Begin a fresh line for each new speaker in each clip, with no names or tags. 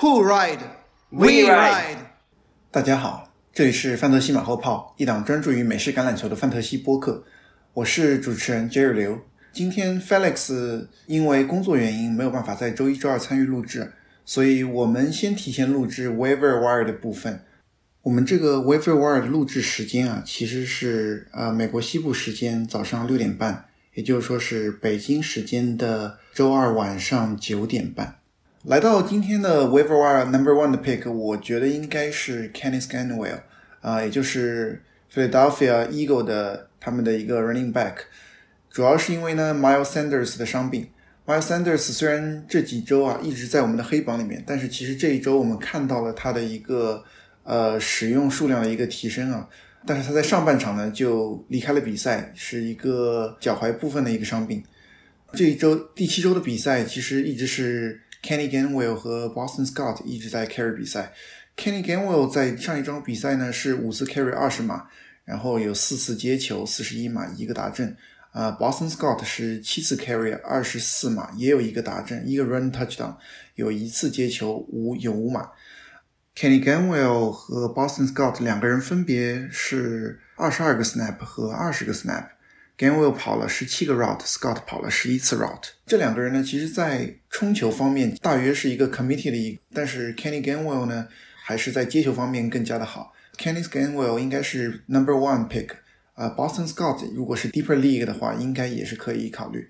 Who ride?
We ride.
大家好，这里是范特西马后炮，一档专注于美式橄榄球的范特西播客。我是主持人 Jerry 刘。今天 Felix 因为工作原因没有办法在周一、周二参与录制，所以我们先提前录制 Waiver Wire 的部分。我们这个 Waiver Wire 的录制时间啊，其实是呃美国西部时间早上六点半，也就是说是北京时间的周二晚上九点半。来到今天的 Waiver Wire Number One 的 pick，我觉得应该是 Kenny Scanwell 啊、也就是 Philadelphia Eagle 的他们的一个 running back。主要是因为呢，Miles Sanders 的伤病。Miles Sanders 虽然这几周啊一直在我们的黑榜里面，但是其实这一周我们看到了他的一个呃使用数量的一个提升啊。但是他在上半场呢就离开了比赛，是一个脚踝部分的一个伤病。这一周第七周的比赛其实一直是 Kenny Gainwell 和 Boston Scott 一直在 carry 比赛。Kenny Gainwell 在上一周比赛呢是五次 carry 二十码，然后有四次接球四十一码一个达阵。啊、b o s t o n Scott 是七次 carry 二十四码，也有一个达阵，一个 run touchdown，有一次接球五有五码。Kenny Gainwell 和 Boston Scott 两个人分别是二十二个 snap 和二十个 snap。Gainwell 跑了十七个 route，Scott 跑了十一次 route。这两个人呢，其实在冲球方面大约是一个 committee 的一，但是 Kenny Gainwell 呢，还是在接球方面更加的好。Kenny Gainwell 应该是 number one pick。啊、b o s t o n Scott 如果是 deeper league 的话，应该也是可以考虑。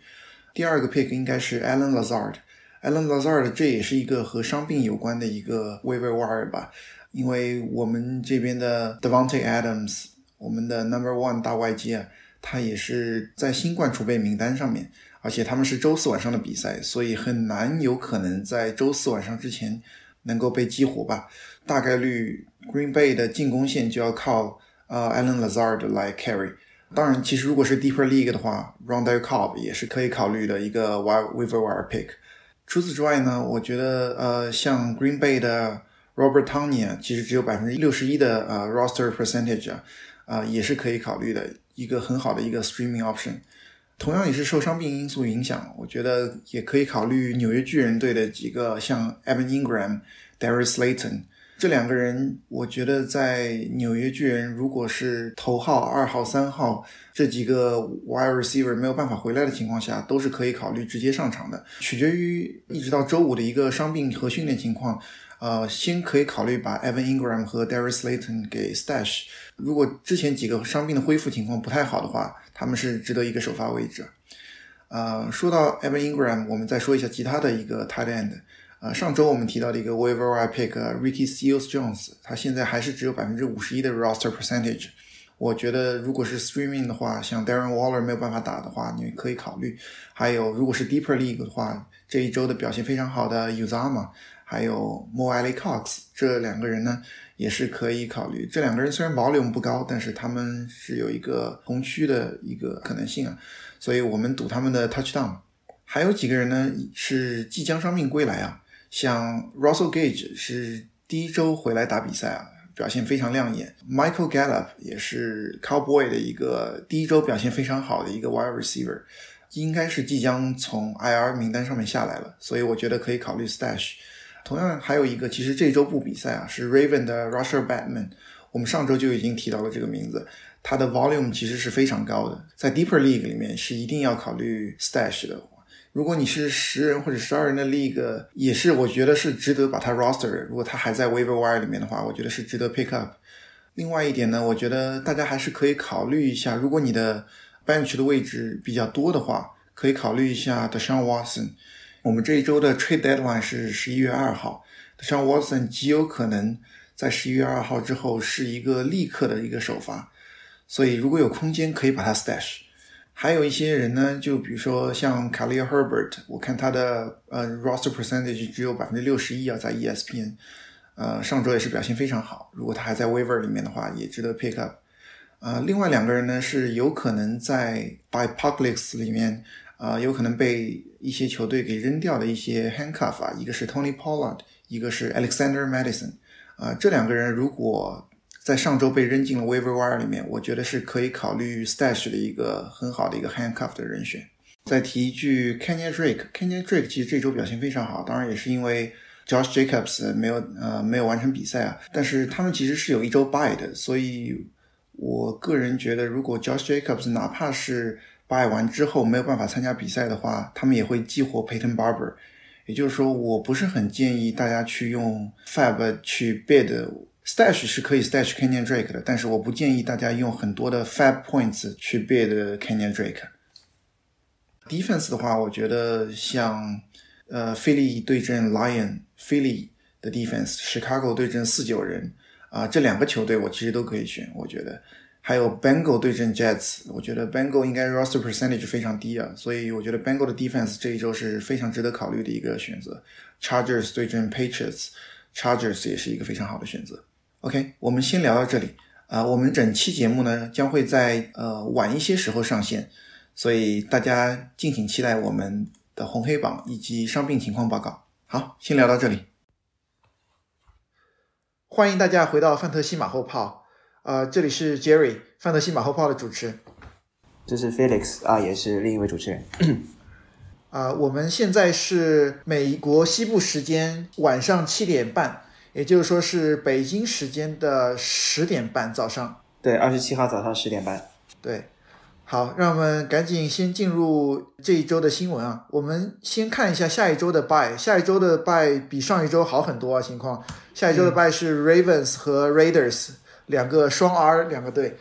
第二个 pick 应该是 Alan Lazard。Alan Lazard 这也是一个和伤病有关的一个 waiver wire 吧，因为我们这边的 Devonte Adams，我们的 number one 大外接啊，他也是在新冠储备名单上面，而且他们是周四晚上的比赛，所以很难有可能在周四晚上之前能够被激活吧。大概率 Green Bay 的进攻线就要靠呃 Alan Lazard 来 carry。当然，其实如果是 deeper league 的话，Rondell Cobb 也是可以考虑的一个 wire waiver wire pick。除此之外呢，我觉得呃，像 Green Bay 的 Robert Tony 啊，其实只有百分之六十一的呃 roster percentage 啊，啊、也是可以考虑的一个很好的一个 streaming option。同样也是受伤病因素影响，我觉得也可以考虑纽约巨人队的几个像 Evan Ingram、Darius Slayton 这两个人，我觉得在纽约巨人如果是头号、二号、三号这几个 wide receiver 没有办法回来的情况下，都是可以考虑直接上场的，取决于一直到周五的一个伤病和训练情况。呃，先可以考虑把 Evan Ingram 和 Darius Slayton 给 stash。如果之前几个伤病的恢复情况不太好的话，他们是值得一个首发位置。呃，说到 Evan Ingram，我们再说一下其他的一个 tight end。呃，上周我们提到的一个 waiver I Pick Ricky Seals Jones，他现在还是只有百分之五十一的 roster percentage。我觉得如果是 streaming 的话，像 Darren Waller 没有办法打的话，你可以考虑。还有如果是 deeper league 的话，这一周的表现非常好的 Uzama，还有 Mo Ali Cox 这两个人呢，也是可以考虑。这两个人虽然 volume 不高，但是他们是有一个同区的一个可能性啊，所以我们赌他们的 touchdown。还有几个人呢是即将伤病归来啊，像 Russell Gage 是第一周回来打比赛啊，表现非常亮眼。Michael Gallup 也是 Cowboy 的一个第一周表现非常好的一个 wide receiver，应该是即将从 IR 名单上面下来了，所以我觉得可以考虑 stash。同样还有一个，其实这周不比赛啊，是 Raven 的 Rusher Batman，我们上周就已经提到了这个名字，他的 volume 其实是非常高的，在 Deeper League 里面是一定要考虑 stash 的。如果你是十人或者十二人的 league，也是我觉得是值得把他 roster。如果他还在 waiver wire 里面的话，我觉得是值得 pick up。另外一点呢，我觉得大家还是可以考虑一下，如果你的 bench 的位置比较多的话，可以考虑一下 Deshaun Watson。我们这一周的 trade deadline 是十一月二号像 Watson 极有可能在十一月二号之后是一个立刻的一个首发，所以如果有空间，可以把它 stash。还有一些人呢，就比如说像 Khalil Herbert，我看他的呃 roster percentage 只有百分之六十一啊，在 ESPN，呃上周也是表现非常好。如果他还在 waiver 里面的话，也值得 pick up。呃，另外两个人呢是有可能在 b y p o c a l y p s e 里面，呃有可能被一些球队给扔掉的一些 handcuff 啊，一个是 Tony Pollard，一个是 Alexander Madison。啊、这两个人如果在上周被扔进了 waiver wire 里面，我觉得是可以考虑 stash 的一个很好的一个 handcuff 的人选。再提一句 Kenya Drake，Kenya Drake 其实这周表现非常好，当然也是因为 Josh Jacobs 没有呃没有完成比赛啊，但是他们其实是有一周 by 的，所以我个人觉得，如果 Josh Jacobs 哪怕是 buy 完之后没有办法参加比赛的话，他们也会激活 Peyton Barber。也就是说，我不是很建议大家去用 Fab 去 bid stash 是可以 stash Kenyan Drake 的，但是我不建议大家用很多的 Fab points 去 bid Kenyan Drake。Defense 的话，我觉得像呃，菲利对阵 Lion，菲利的 Defense，Chicago 对阵四九人啊，这两个球队我其实都可以选，我觉得。还有 Bengal 对阵 Jets，我觉得 Bengal 应该 roster percentage 非常低啊，所以我觉得 Bengal 的 defense 这一周是非常值得考虑的一个选择。Chargers 对阵 Patriots，Chargers 也是一个非常好的选择。OK，我们先聊到这里啊，我们整期节目呢将会在呃晚一些时候上线，所以大家敬请期待我们的红黑榜以及伤病情况报告。好，先聊到这里，欢迎大家回到范特西马后炮。呃，这里是 Jerry 范德西马后炮的主持，
这是 Felix 啊，也是另一位主持人。
啊，我们现在是美国西部时间晚上七点半，也就是说是北京时间的十点半早上。
对，二十七号早上十点半。
对，好，让我们赶紧先进入这一周的新闻啊。我们先看一下下一周的 Buy，下一周的 Buy 比上一周好很多啊。情况，下一周的 Buy 是 Ravens 和 Raiders。两个双 R 两个队，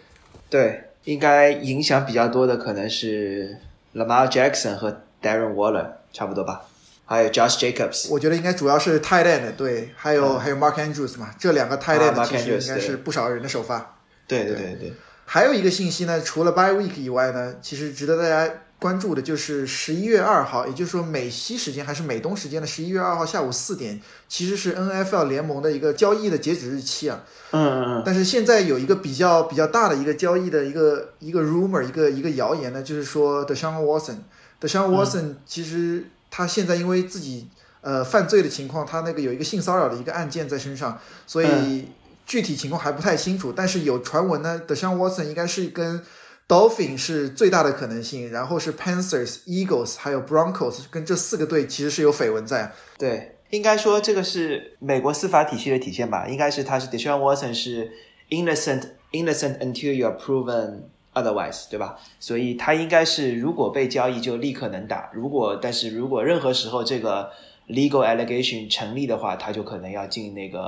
对，应该影响比较多的可能是 Lamar Jackson 和 Darren Waller 差不多吧，还有 Josh Jacobs。
我觉得应该主要是 Tight End 对，还有还有 Mark Andrews 嘛，这两个 Tight End 其实应该是不少人的首发。
对对对对。
还有一个信息呢，除了 By Week 以外呢，其实值得大家。关注的就是十一月二号，也就是说美西时间还是美东时间的十一月二号下午四点，其实是 NFL 联盟的一个交易的截止日期
啊。嗯嗯嗯。
但是现在有一个比较比较大的一个交易的一个一个 rumor，一个一个谣言呢，就是说 Deshaun Watson，Deshaun Watson 其实他现在因为自己呃犯罪的情况，他那个有一个性骚扰的一个案件在身上，所以具体情况还不太清楚。但是有传闻呢，Deshaun Watson 应该是跟 Dolphin 是最大的可能性，然后是 Panthers、Eagles 还有 Broncos，跟这四个队其实是有绯闻在。
对，应该说这个是美国司法体系的体现吧？应该是他是 Deshaun Watson 是 innocent innocent until you are proven otherwise，对吧？所以他应该是如果被交易就立刻能打，如果但是如果任何时候这个 legal allegation 成立的话，他就可能要进那个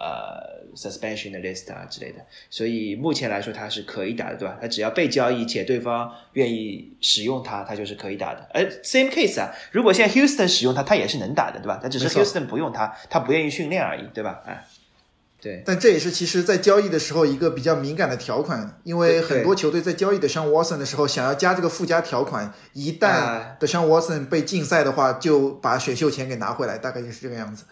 呃。Suspension 的 list 啊之类的，所以目前来说他是可以打的，对吧？他只要被交易且对方愿意使用他，他就是可以打的。而 same case 啊，如果现在 Houston 使用他，他也是能打的，对吧？他只是 Houston 不用他，他不愿意训练而已，对吧？啊，对。
但这也是其实在交易的时候一个比较敏感的条款，因为很多球队在交易的上 Watson 的时候，想要加这个附加条款，一旦的上 Watson 被禁赛的话，就把选秀权给拿回来，大概就是这个样子。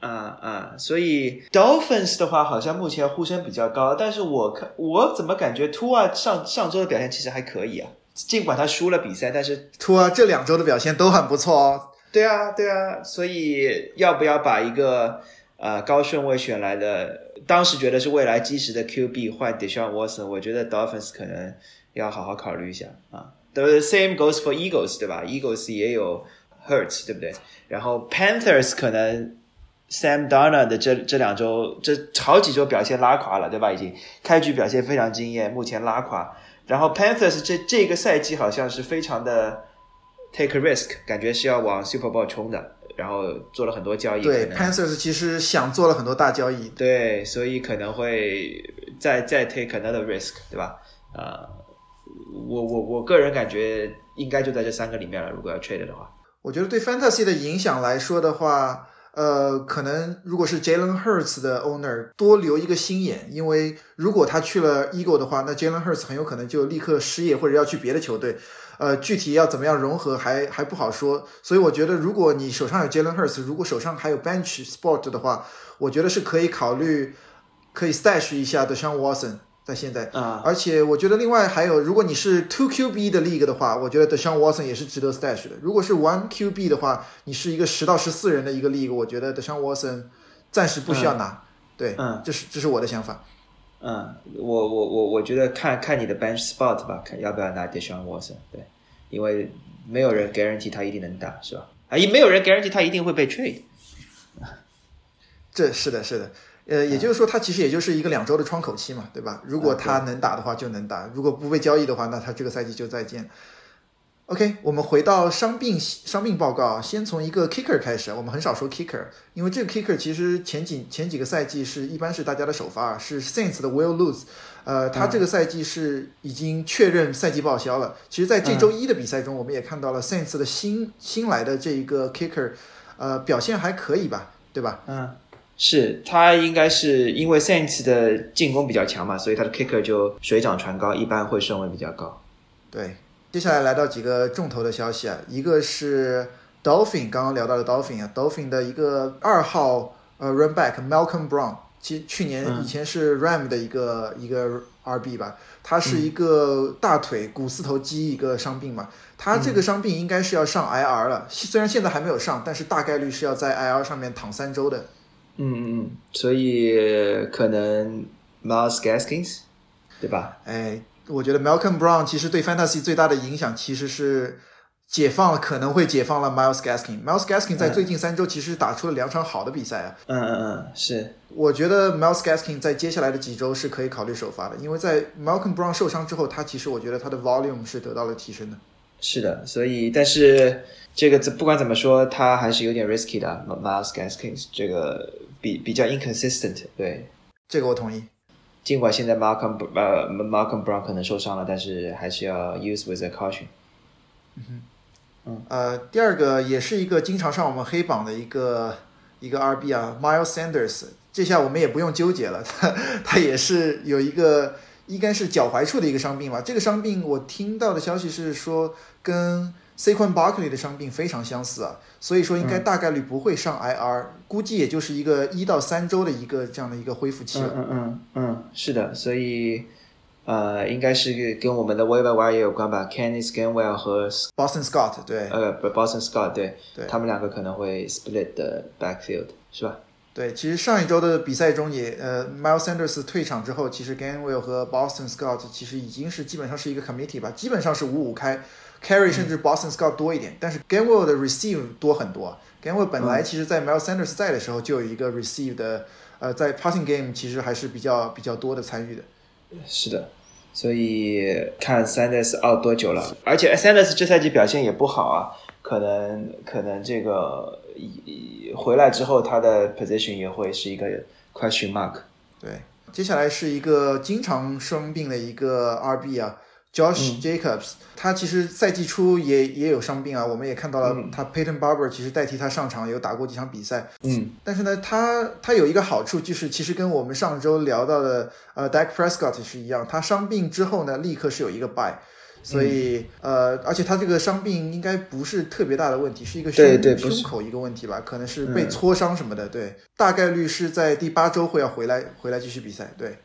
啊啊，所以 Dolphins 的话好像目前呼声比较高，但是我看我怎么感觉 Tua 上上周的表现其实还可以啊，尽管他输了比赛，但是
Tua 这两周的表现都很不错哦。
对啊对啊，所以要不要把一个呃高顺位选来的，当时觉得是未来基石的 QB 换 Deshaun Watson，我觉得 Dolphins 可能要好好考虑一下啊。The same goes for Eagles 对吧？Eagles 也有 Hurts 对不对？然后 Panthers 可能。Sam Darnold 的这这两周，这好几周表现拉垮了，对吧？已经开局表现非常惊艳，目前拉垮。然后 Panthers 这这个赛季好像是非常的 take a risk，感觉是要往 Super Bowl 冲的，然后做了很多交易。
对，Panthers 其实想做了很多大交易。
对，所以可能会再再 take another risk，对吧？呃，我我我个人感觉应该就在这三个里面了。如果要 trade 的话，
我觉得对 Fantasy 的影响来说的话。呃，可能如果是 Jalen Hurts 的 owner 多留一个心眼，因为如果他去了 Eagle 的话，那 Jalen Hurts 很有可能就立刻失业或者要去别的球队。呃，具体要怎么样融合还还不好说。所以我觉得，如果你手上有 Jalen Hurts，如果手上还有 Bench Sport 的话，我觉得是可以考虑可以 stash 一下的，像 Watson。在现在
啊，
而且我觉得另外还有，如果你是 two QB 的 league 的话，我觉得 Deshaun Watson 也是值得 stash 的。如果是 one QB 的话，你是一个十到十四人的一个 league，我觉得 Deshaun Watson 暂时不需要拿。对，
嗯，
这是这是我的想法。
嗯，我我我我觉得看看你的 bench spot 吧，看要不要拿 Deshaun Watson。对，因为没有人 guarantee 他一定能打，是吧？啊，也没有人 guarantee 他一定会被 trade。
这是的，是的。呃，也就是说，它其实也就是一个两周的窗口期嘛，对吧？如果他能打的话就能打，如果不被交易的话，那他这个赛季就再见。OK，我们回到伤病伤病报告，先从一个 kicker 开始。我们很少说 kicker，因为这个 kicker 其实前几前几个赛季是一般是大家的首发，是 Saints 的 Will Lose。呃，他这个赛季是已经确认赛季报销了。其实，在这周一的比赛中，我们也看到了 Saints 的新新来的这一个 kicker，呃，表现还可以吧，对吧？
嗯。是他应该是因为 Saints 的进攻比较强嘛，所以他的 kicker 就水涨船高，一般会顺位比较高。
对，接下来来到几个重头的消息啊，一个是 Dolphin 刚刚聊到的 Dolphin 啊，Dolphin 的一个二号呃 run back Malcolm Brown，其去年以前是 Ram 的一个一个 RB 吧，他是一个大腿股四头肌一个伤病嘛，他这个伤病应该是要上 IR 了，虽然现在还没有上，但是大概率是要在 IR 上面躺三周的。
嗯嗯嗯，所以可能 Miles Gaskins，对吧？
哎，我觉得 Malcolm Brown 其实对 Fantasy 最大的影响其实是解放了，可能会解放了 Miles Gaskin。Miles Gaskin 在最近三周其实打出了两场好的比赛啊。
嗯嗯嗯，是。
我觉得 Miles Gaskin 在接下来的几周是可以考虑首发的，因为在 Malcolm Brown 受伤之后，他其实我觉得他的 volume 是得到了提升的。
是的，所以但是这个不管怎么说，他还是有点 risky 的 Miles Gaskins 这个。比比较 inconsistent，对，
这个我同意。
尽管现在 Malcolm 呃 Malcolm Brown 可能受伤了，但是还是要 use with a caution。
嗯哼，嗯呃，第二个也是一个经常上我们黑榜的一个一个 RB 啊，Miles Sanders，这下我们也不用纠结了，他他也是有一个应该是脚踝处的一个伤病吧。这个伤病我听到的消息是说跟 Saquon Barkley 的伤病非常相似啊，所以说应该大概率不会上 IR，估计也就是一个一到三周的一个这样的一个恢复期了。
嗯嗯嗯，是的，所以呃，应该是跟我们的 Waiver Wire 也有关吧，Kenneth Gainwell 和
Boston Scott 对，
呃不，Boston Scott 对，
对，
他们两个可能会 split 的 backfield 是吧？
对，其实上一周的比赛中也，呃，Miles Sanders 退场之后，其实 Gainwell 和 Boston Scott 其实已经是基本上是一个 committee 吧，基本上是五五开。Carry 甚至 Boston Scott 多一点，但是 Gainwell 的 receive 多很多。Gainwell 本来其实在 Miles Sanders 在的时候就有一个 receive 的，呃，在 passing game 其实还是比较比较多的参与的。
是的，所以看 Sanders 熬多久了，而且 Sanders 这赛季表现也不好啊，可能可能这个回来之后他的 position 也会是一个 question mark。
对，接下来是一个经常生病的一个 RB 啊。Josh Jacobs，他其实赛季初也也有伤病啊，我们也看到了他 Peyton Barber 其实代替他上场，有打过几场比赛。
嗯，
但是呢，他他有一个好处，就是其实跟我们上周聊到的呃 Dak Prescott 是一样，他伤病之后呢，立刻是有一个 bye。所以，呃，而且他这个伤病应该不是特别大的问题，是一个胸胸口一个问题吧？可能是被挫伤什么的。对，大概率是在第八周会要回来，回来继续比赛。对。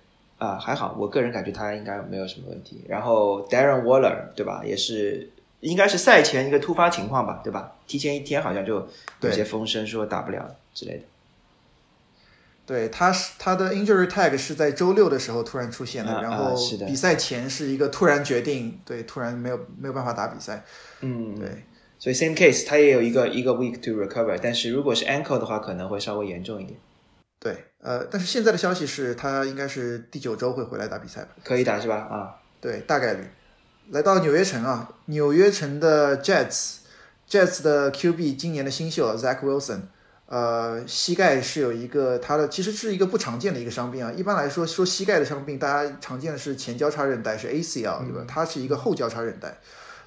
啊，还好，我个人感觉他应该没有什么问题。然后 Darren Waller 对吧，也是应该是赛前一个突发情况吧，对吧？提前一天好像就有些风声说打不了之类的。
对，他是他的 injury tag 是在周六的时候突然出现
的，
然后比赛前是一个突然决定，对，突然没有没有办法打比赛。
嗯，
对，
所以 same case 他也有一个一个 week to recover，但是如果是 ankle 的话，可能会稍微严重一点。
对，呃，但是现在的消息是他应该是第九周会回来打比赛吧？
可以打是吧？啊，
对，大概率。来到纽约城啊，纽约城的 Jets，Jets 的 QB 今年的新秀 Zach Wilson，呃，膝盖是有一个他的，其实是一个不常见的一个伤病啊。一般来说，说膝盖的伤病，大家常见的是前交叉韧带是 ACL，对吧？它是一个后交叉韧带，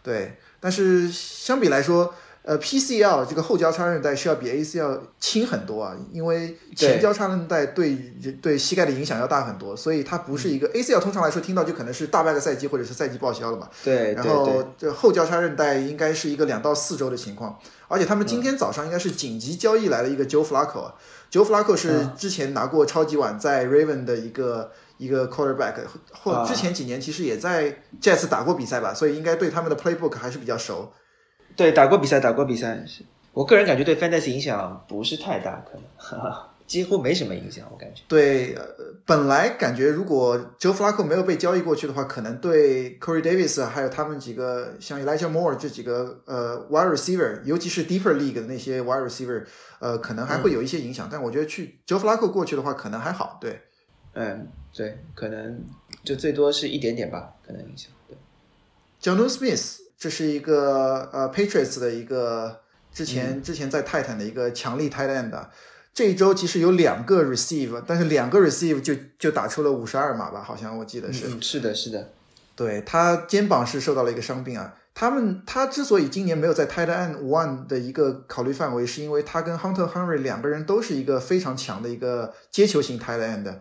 对。但是相比来说，呃，PCL 这个后交叉韧带是要比 ACL 轻很多啊，因为前交叉韧带对对膝盖的影响要大很多，所以它不是一个 ACL。通常来说，听到就可能是大半个赛季或者是赛季报销了嘛。
对，
然后这后交叉韧带应该是一个两到四周的情况，而且他们今天早上应该是紧急交易来了一个 Joe Flacco，Joe Flacco 是之前拿过超级碗在 Raven 的一个一个 quarterback，或之前几年其实也在 Jets 打过比赛吧，所以应该对他们的 playbook 还是比较熟。
对，打过比赛，打过比赛。我个人感觉对 fantasy 影响不是太大，可能。几乎没什么影响，我感觉。
对，呃本来感觉如果 Joe Flacco 没有被交易过去的话，可能对 Corey Davis 还有他们几个像 Elijah Moore 这几个呃 wide receiver，尤其是 deeper league 的那些 wide receiver，呃，可能还会有一些影响。但我觉得去 Joe Flacco 过去的话，可能还好。对，
嗯，对，可能就最多是一点点吧，可能影响。对
，j o h n Smith 这是一个呃 Patriots 的一个之前、之前在泰坦的一个强力 tight end 的。这一周其实有两个 receive，但是两个 receive 就就打出了五十二码吧，好像我记得是。
嗯，是的，是的。
对他肩膀是受到了一个伤病啊。他们他之所以今年没有在 tight end one 的一个考虑范围，是因为他跟 Hunter Henry 两个人都是一个非常强的一个接球型 tight end，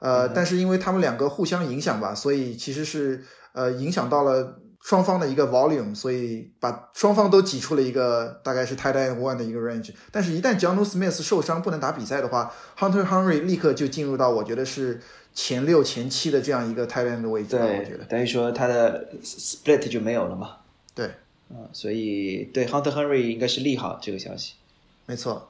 呃，但是因为他们两个互相影响吧，所以其实是呃影响到了双方的一个 volume，所以把双方都挤出了一个大概是 tight end one 的一个 range。但是，一旦 John Smith 受伤不能打比赛的话，Hunter Henry 立刻就进入到我觉得是前六前七的这样一个 tight end 的位置对。我觉得
等于说他的 split 就没有了嘛。
对，
嗯，所以对 Hunter Henry 应该是利好这个消息。
没错。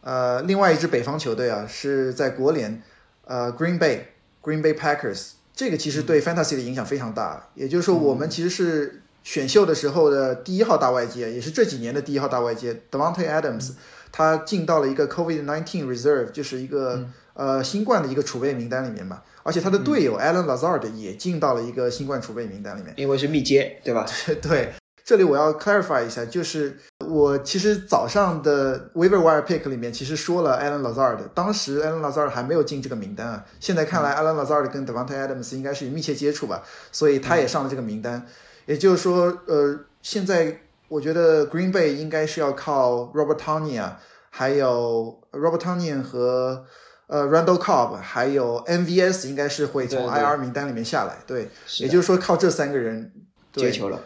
呃，另外一支北方球队啊是在国联，呃，Green Bay Green Bay Packers。这个其实对 fantasy 的影响非常大，也就是说，我们其实是选秀的时候的第一号大外接，也是这几年的第一号大外接。Devonte Adams，他进到了一个 COVID nineteen reserve，就是一个、呃新冠的一个储备名单里面嘛，而且他的队友 Alan Lazard 也进到了一个新冠储备名单里面。
因为是密接，对吧？
对，这里我要 clarify 一下，就是我其实早上的 waiver wire pick 里面其实说了 Alan Lazard，当时 Alan Lazard 还没有进这个名单啊。现在看来，Alan Lazard 跟 Devante Adams 应该是有密切接触吧，所以他也上了这个名单。也就是说，呃，现在我觉得 Green Bay 应该是要靠 Robert Tonyan，还有 Robert Tonyan 和呃 Randall Cobb，还有 MVS 应该是会从 IR 名单里面下来。对，也就是说靠这三个人
接球了。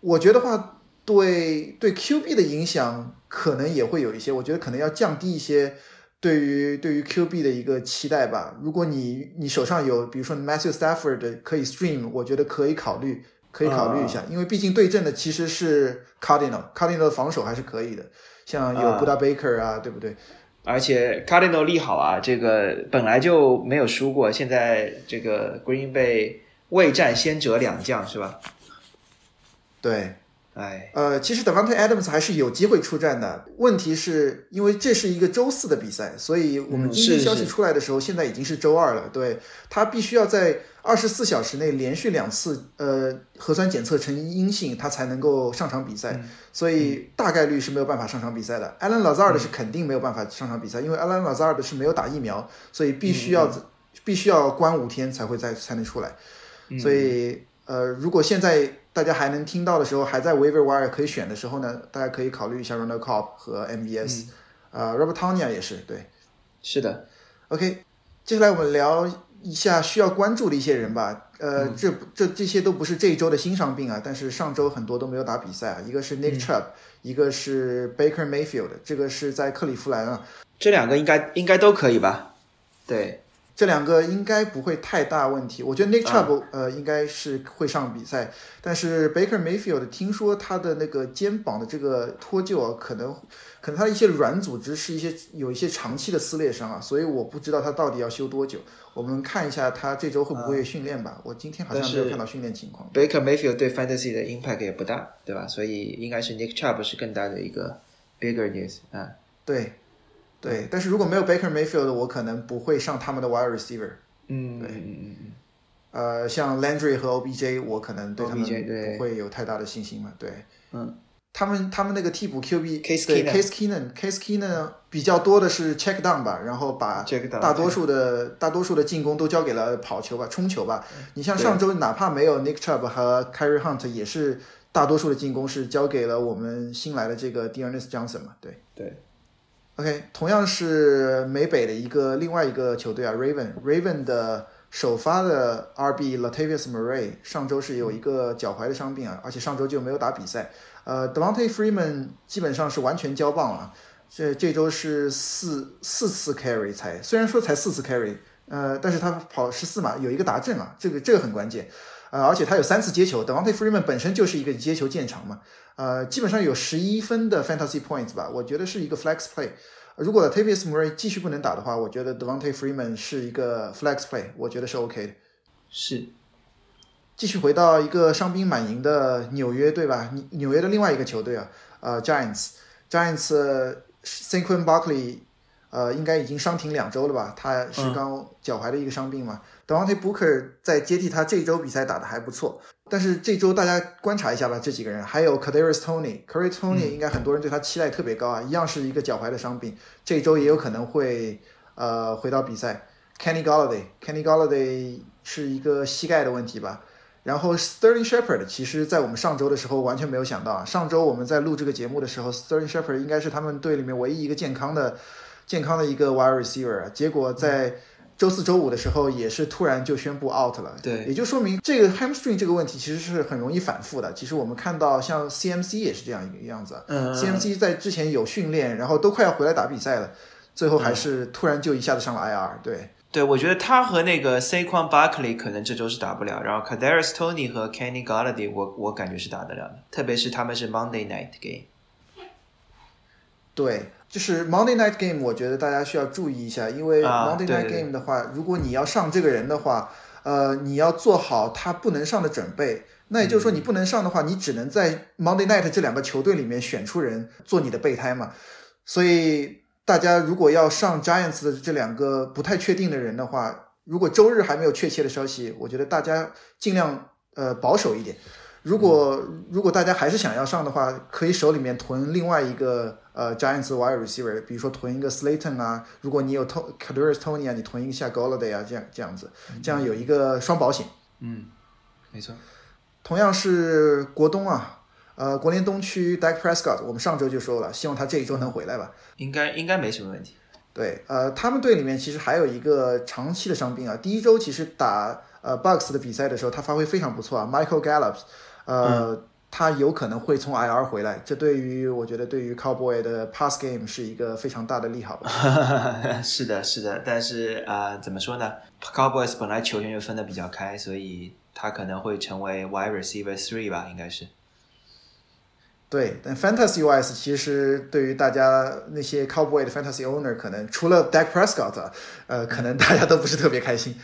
我觉得话对对 QB 的影响可能也会有一些，我觉得可能要降低一些对于对于 QB 的一个期待吧。如果你你手上有比如说 Matthew Stafford 的可以 stream，我觉得可以考虑可以考虑一下，因为毕竟对阵的其实是 Cardinal，Cardinal 的防守还是可以的，像有
啊
Buda Baker 啊，对不对？
而且 Cardinal 利好啊，这个本来就没有输过，现在这个 Green Bay 未战先折两将是吧？
对，
哎，
呃，其实 Davante Adams 还是有机会出战的。问题是因为这是一个周四的比赛，所以我们
嗯
今天消息出来的时候，现在已经是周二了。对他必须要在二十四小时内连续两次呃核酸检测呈阴性，他才能够上场比赛。
嗯
所以大概率是没有办法上场比赛的。Alan Lazard 是肯定没有办法上场比赛，因为 Alan Lazard 是没有打疫苗，所以必须要、必须要关五天才会再才能出来。所以呃，如果现在大家还能听到的时候，还在 waiver wire 可以选的时候呢，大家可以考虑一下 Ronald Cobb 和 MBS，、呃，Robert Tonyan 也是对。
是的
，OK，接下来我们聊一下需要关注的一些人吧。呃，这这这些都不是这一周的新伤病啊，但是上周很多都没有打比赛啊。一个是 Nick Chubb，、一个是 Baker Mayfield，这个是在克利夫兰啊。
这两个应该应该都可以吧？对，
这两个应该不会太大问题。我觉得 Nick Chubb、呃应该是会上比赛，但是 Baker Mayfield 听说他的那个肩膀的这个脱臼啊，可能可能他的一些软组织是一些有一些长期的撕裂伤啊，所以我不知道他到底要休多久。我们看一下他这周会不会训练吧。我今天好像没有看到训练情况。
Baker Mayfield 对 Fantasy 的 impact 也不大，对吧？所以应该是 Nick Chubb 是更大的一个 bigger news 啊。
对对，但是如果没有 Baker Mayfield，我可能不会上他们的 wide receiver。
嗯，嗯嗯嗯嗯，
呃，像 Landry 和 OBJ，我可能对他们不会有太大的信心嘛。对，
嗯，
他们他们那个替补 QB
Case
对
Keenum
Case Keenum，Case Keenum 比较多的是 check down 吧，然后把大多数的大多数的进攻都交给了跑球吧、冲球吧。你像上周哪怕没有 Nick Chubb 和 k a r r y Hunt，也是大多数的进攻是交给了我们新来的这个 Dearness Johnson 嘛。对。
对，
OK，同样是美北的一个另外一个球队啊，Raven，Raven 的首发的 RB Latavius Murray 上周是有一个脚踝的伤病啊，而且上周就没有打比赛。呃，Devonte Freeman 基本上是完全交棒了，这这周是四四次 carry 才，虽然说才四次 carry，呃，但是他跑十四码，有一个达阵啊，这个这个很关键。呃，而且他有三次接球，Devonte Freeman 本身就是一个接球见长嘛，呃，基本上有十一分的 fantasy points 吧，我觉得是一个 flex play。如果 Tavius Murray 继续不能打的话，我觉得 Devontae Freeman 是一个 flex play，我觉得是 OK 的。
是，
继续回到一个伤兵满营的纽约，队吧？纽纽约的另外一个球队啊，呃，Giants，Giants Saquon Barkley，呃，应该已经伤停两周了吧？他是刚脚踝的一个伤病嘛。Devontae Booker 在接替他这周比赛打的还不错，但是这周大家观察一下吧，这几个人还有 Kadarius Tony，Kadarius Tony 应该很多人对他期待特别高啊，一样是一个脚踝的伤病，这周也有可能会呃回到比赛。Kenny Galladay，Kenny Galladay 是一个膝盖的问题吧。然后 Sterling Shepard，其实在我们上周的时候完全没有想到啊。上周我们在录这个节目的时候，Sterling Shepard 应该是他们队里面唯一一个健康的、健康的一个 wide receiver。结果在周四周五的时候，也是突然就宣布 out 了。
对，
也就说明这个 hamstring 这个问题其实是很容易反复的。其实我们看到像 CMC 也是这样一个样子。
嗯。
CMC 在之前有训练，然后都快要回来打比赛了，最后还是突然就一下子上了 IR。对。
对，我觉得他和那个 Saquon Barkley 可能这周是打不了，然后 Kadarius Tony 和 Kenny Galladay 我我感觉是打得了的，特别是他们是 Monday Night Game。
对，就是 Monday Night Game，我觉得大家需要注意一下，因为 Monday Night Game 的话，如果你要上这个人的话，呃，你要做好他不能上的准备。那也就是说，你不能上的话，你只能在 Monday Night 这两个球队里面选出人做你的备胎嘛。所以。大家如果要上 Giants 的这两个不太确定的人的话，如果周日还没有确切的消息，我觉得大家尽量呃保守一点。如果如果大家还是想要上的话，可以手里面囤另外一个呃 Giants wide receiver，比如说囤一个 Slayton 啊，如果你有 Tony Kadarius Tony 啊，你囤一下 Golladay 啊，这样这样子，这样有一个双保险。
嗯，没错。
同样是国东啊。呃，国联东区 Dak Prescott，我们上周就说了，希望他这一周能回来吧。
应该应该没什么问题。
对，呃，他们队里面其实还有一个长期的伤病啊。第一周其实打呃 Bucks 的比赛的时候，他发挥非常不错啊。Michael Gallup，呃，他有可能会从 IR 回来，这对于我觉得对于 Cowboy 的 Pass Game 是一个非常大的利好吧。
是的，是的，但是啊，怎么说呢？Cowboys 本来球权就分的比较开，所以他可能会成为 Wide Receiver Three 吧，应该是。
对，但 Fantasy wise，其实对于大家那些 Cowboy 的 Fantasy owner，可能除了 Dak Prescott，呃，可能大家都不是特别开心。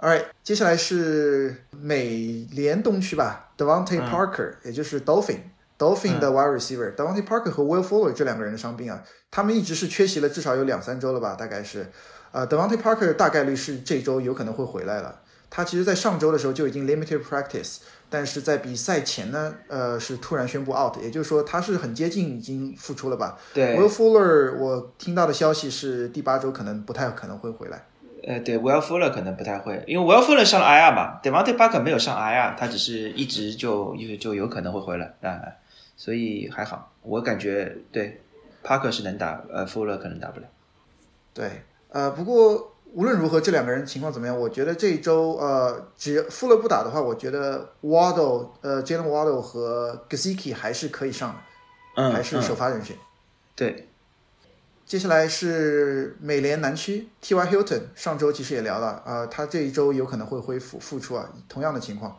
All right，接下来是美联东区吧，Devontae Parker，也就是 Dolphin，Dolphin 的 wide receiver，Devontae Parker 和 Will Fuller 这两个人的伤病啊，他们一直是缺席了至少有两三周了吧，大概是，呃，Devontae Parker 大概率是这周有可能会回来了。他其实，在上周的时候就已经 limited practice。但是在比赛前呢，呃，是突然宣布 out，也就是说他是很接近已经复出了吧？
对
，Will Fuller，我听到的消息是第八周可能不太可能会回来。
呃，对，Well Fuller 可能不太会，因为 Well Fuller 上了 IR 嘛，Devontae Parker 没有上 IR，他只是一直就就就有可能会回来啊，所以还好，我感觉对，Parker 是能打，呃，Fuller 可能打不了。
对，呃，不过。无论如何，这两个人情况怎么样？我觉得这一周，呃，只 Fuller 不打的话，我觉得 Waddle，呃，Jalen Waddle 和 Gasicki 还是可以上的，
嗯，
还是首发人选。
对。
接下来是美联南区 T.Y. Hilton，上周其实也聊了，啊，他这一周有可能会恢复复出啊，同样的情况，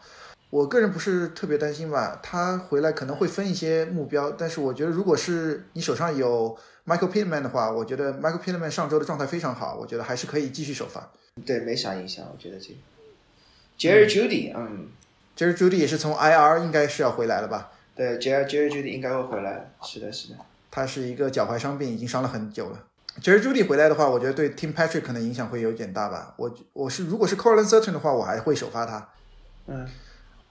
我个人不是特别担心吧，他回来可能会分一些目标，但是我觉得如果是你手上有。Michael Pittman 的话，我觉得 Michael Pittman 上周的状态非常好，我觉得还是可以继续首发。
对，没啥影响，我觉得这个。Jerry Judy，嗯
，Jerry Judy 也是从 IR 应该是要回来了吧？
对，Jerry Jerry Judy 应该会回来。是的，是的。
他是一个脚踝伤病，已经伤了很久了。Jerry Judy 回来的话，我觉得对 Tim Patrick 可能影响会有点大吧。我我是如果是 Courtland Sutton 的话，我还会首发他。
嗯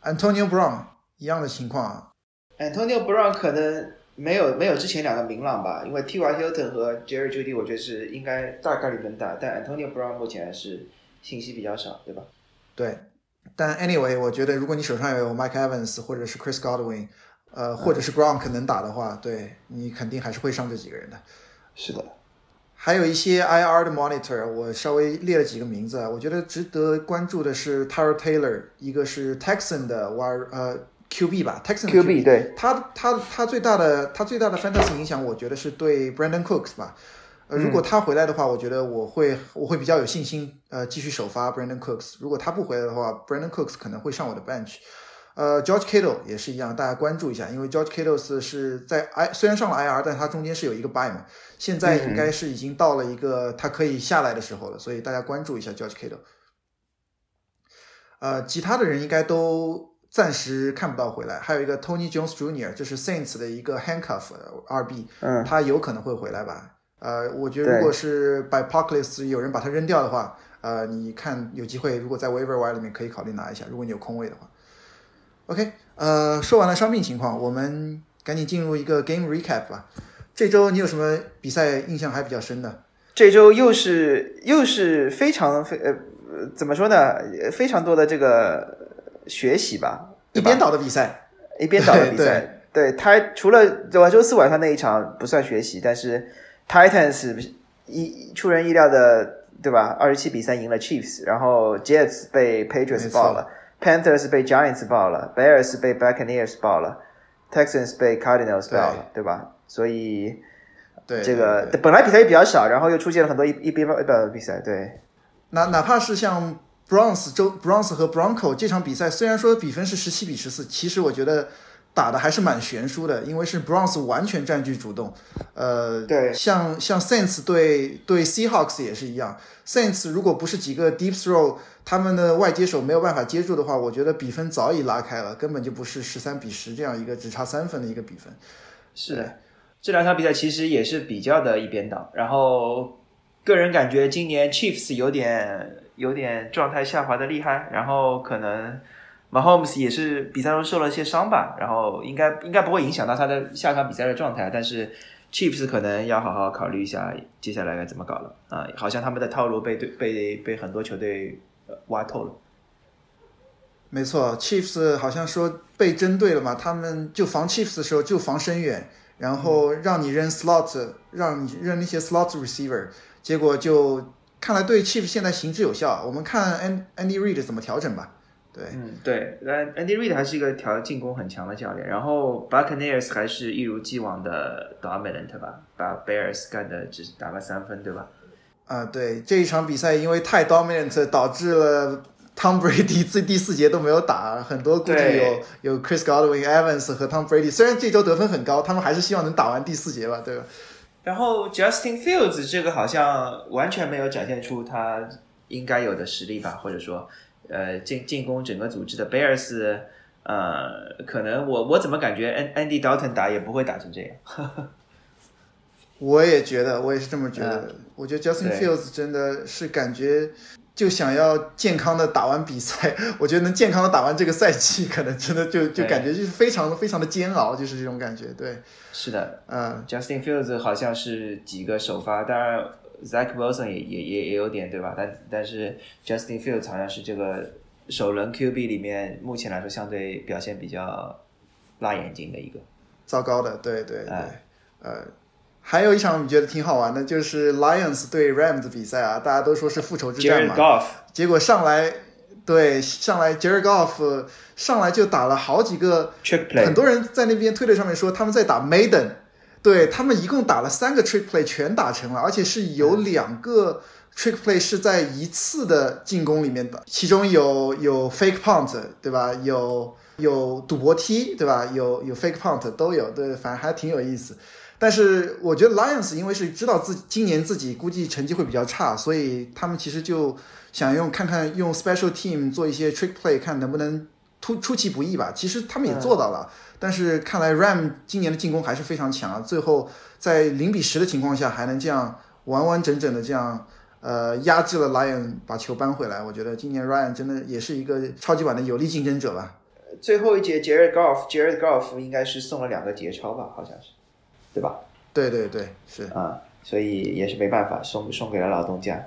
，Antonio Brown 一样的情况啊。
Antonio Brown 可能。没有没有之前两个明朗吧，因为 T.Y. Hilton 和 Jerry Judy 我觉得是应该大概率能打，但 Antonio Brown 目前还是信息比较少，对吧？
对，但 anyway 我觉得如果你手上有 Mike Evans 或者是 Chris Godwin，呃，或者是 Gronk 能打的话，对你肯定还是会上这几个人的。
是的，
还有一些 IR 的 monitor，我稍微列了几个名字，我觉得值得关注的是 Tyler Taylor，一个是 Texan 的 wide 呃。Q B 吧，Texan
Q B 对，
他他他最大的他最大的 fantasy 影响，我觉得是对 Brandon Cooks 吧。呃，如果他回来的话，我觉得我会我会比较有信心，呃，继续首发 Brandon Cooks。如果他不回来的话，Brandon Cooks 可能会上我的 bench。呃，George Kittle 也是一样，大家关注一下，因为 George Kittle 是是在 I 虽然上了 IR，但他中间是有一个 buy 嘛，现在应该是已经到了一个他可以下来的时候了，所以大家关注一下 George Kittle。呃，其他的人应该都暂时看不到回来，还有一个 Tony Jones Jr.，就是 Saints 的一个 handcuff 二 B，
嗯，
他有可能会回来吧。呃，我觉得如果是 by p o c k l i s 有人把它扔掉的话，呃，你看有机会，如果在 waiver wire 里面可以考虑拿一下，如果你有空位的话。OK，呃，说完了伤病情况，我们赶紧进入一个 game recap 吧。这周你有什么比赛印象还比较深的？
这周又是又是非常非呃怎么说呢？非常多的这个学习吧，
一边倒的比赛，
一边倒的比 赛。对他除了我周四晚上那一场不算学习，但是。Titans 一出人意料的，对吧？二十七比三赢了 Chiefs，然后 Jets 被 Patriots 爆了，Panthers 被 Giants 爆了，Bears 被 Buccaneers 爆了，Texans 被 Cardinals 爆了，对吧？所以，
对
这个本来比赛也比较少，然后又出现了很多一一边倒的比赛，对。
哪哪怕是像 Bronze 周 Bronze 和 Bronco 这场比赛，虽然说比分是十七比十四，其实我觉得。打的还是蛮悬殊的，因为是 Browns 完全占据主动，呃，
对，
像像 Saints 对对 Seahawks 也是一样，Saints 如果不是几个 deep throw，他们的外接手没有办法接住的话，我觉得比分早已拉开了，根本就不是十三比十这样一个只差三分的一个比分。
是的，这两场比赛其实也是比较的一边倒，然后个人感觉今年 Chiefs 有点有点状态下滑的厉害，然后可能。Mahomes 也是比赛中受了一些伤吧，然后应该应该不会影响到他的下场比赛的状态，但是 Chiefs 可能要好好考虑一下接下来该怎么搞了啊！好像他们的套路被对被被很多球队呃挖透了。
没错，Chiefs 好像说被针对了嘛，他们就防 Chiefs 的时候就防深远，然后让你扔 slot，让你扔那些 slot receiver，结果就看来对 Chiefs 现在行之有效。我们看 Andy Reid 怎么调整吧。对，
嗯，对，Andy Reid 还是一个调进攻很强的教练，然后 Buccaneers 还是一如既往的 dominant 吧，把 Bears 干的只打了三分，对吧？
啊，对，这一场比赛因为太 dominant，导致了 Tom Brady 这第四节都没有打，很多估计有有 Chris Godwin、Evans 和 Tom Brady，虽然这周得分很高，他们还是希望能打完第四节吧，对吧？
然后 Justin Fields 这个好像完全没有展现出他应该有的实力吧，或者说。呃，进进攻整个组织的 Bears，呃，可能我我怎么感觉 An Andy Dalton 打也不会打成这样。
我也觉得，我也是这么觉得。我觉得 Justin Fields 真的是感觉就想要健康的打完比赛。我觉得能健康的打完这个赛季，可能真的就就感觉就是非常非常的煎熬，就是这种感觉。对，
是的，
嗯
，Justin Fields 好像是几个首发，当然。Zach Wilson 也也也也有点对吧？但但是 Justin Fields 好像是这个首轮 QB 里面目前来说相对表现比较辣眼睛的一个。
糟糕的，对对对，呃，还有一场你觉得挺好玩的，就是 Lions 对 Rams 比赛啊，大家都说是复仇之战嘛，结果上来对上来 Jared Goff 上来就打了好几个，很多人在那边推特上面说他们在打 Maiden。对他们一共打了三个 trick play，全打成了，而且是有两个 trick play 是在一次的进攻里面的，其中有有 fake punt，对吧？有有赌博踢，对吧？有有 fake punt 都有，对，反正还挺有意思。但是我觉得 Lions 因为是知道自己今年自己估计成绩会比较差，所以他们其实就想用看看用 special team 做一些 trick play，看能不能突出其不意吧。其实他们也做到了。但是看来 Ram 今年的进攻还是非常强啊！最后在零比十的情况下还能这样完完整整的这样呃压制了 Lion，把球扳回来。我觉得今年 Ryan 真的也是一个超级碗的有力竞争者吧。
最后一节 Jared Goff，Jared Goff 应该是送了两个节超吧？好像是，对吧？
对对对，是
啊，所以也是没办法送送给了老东家？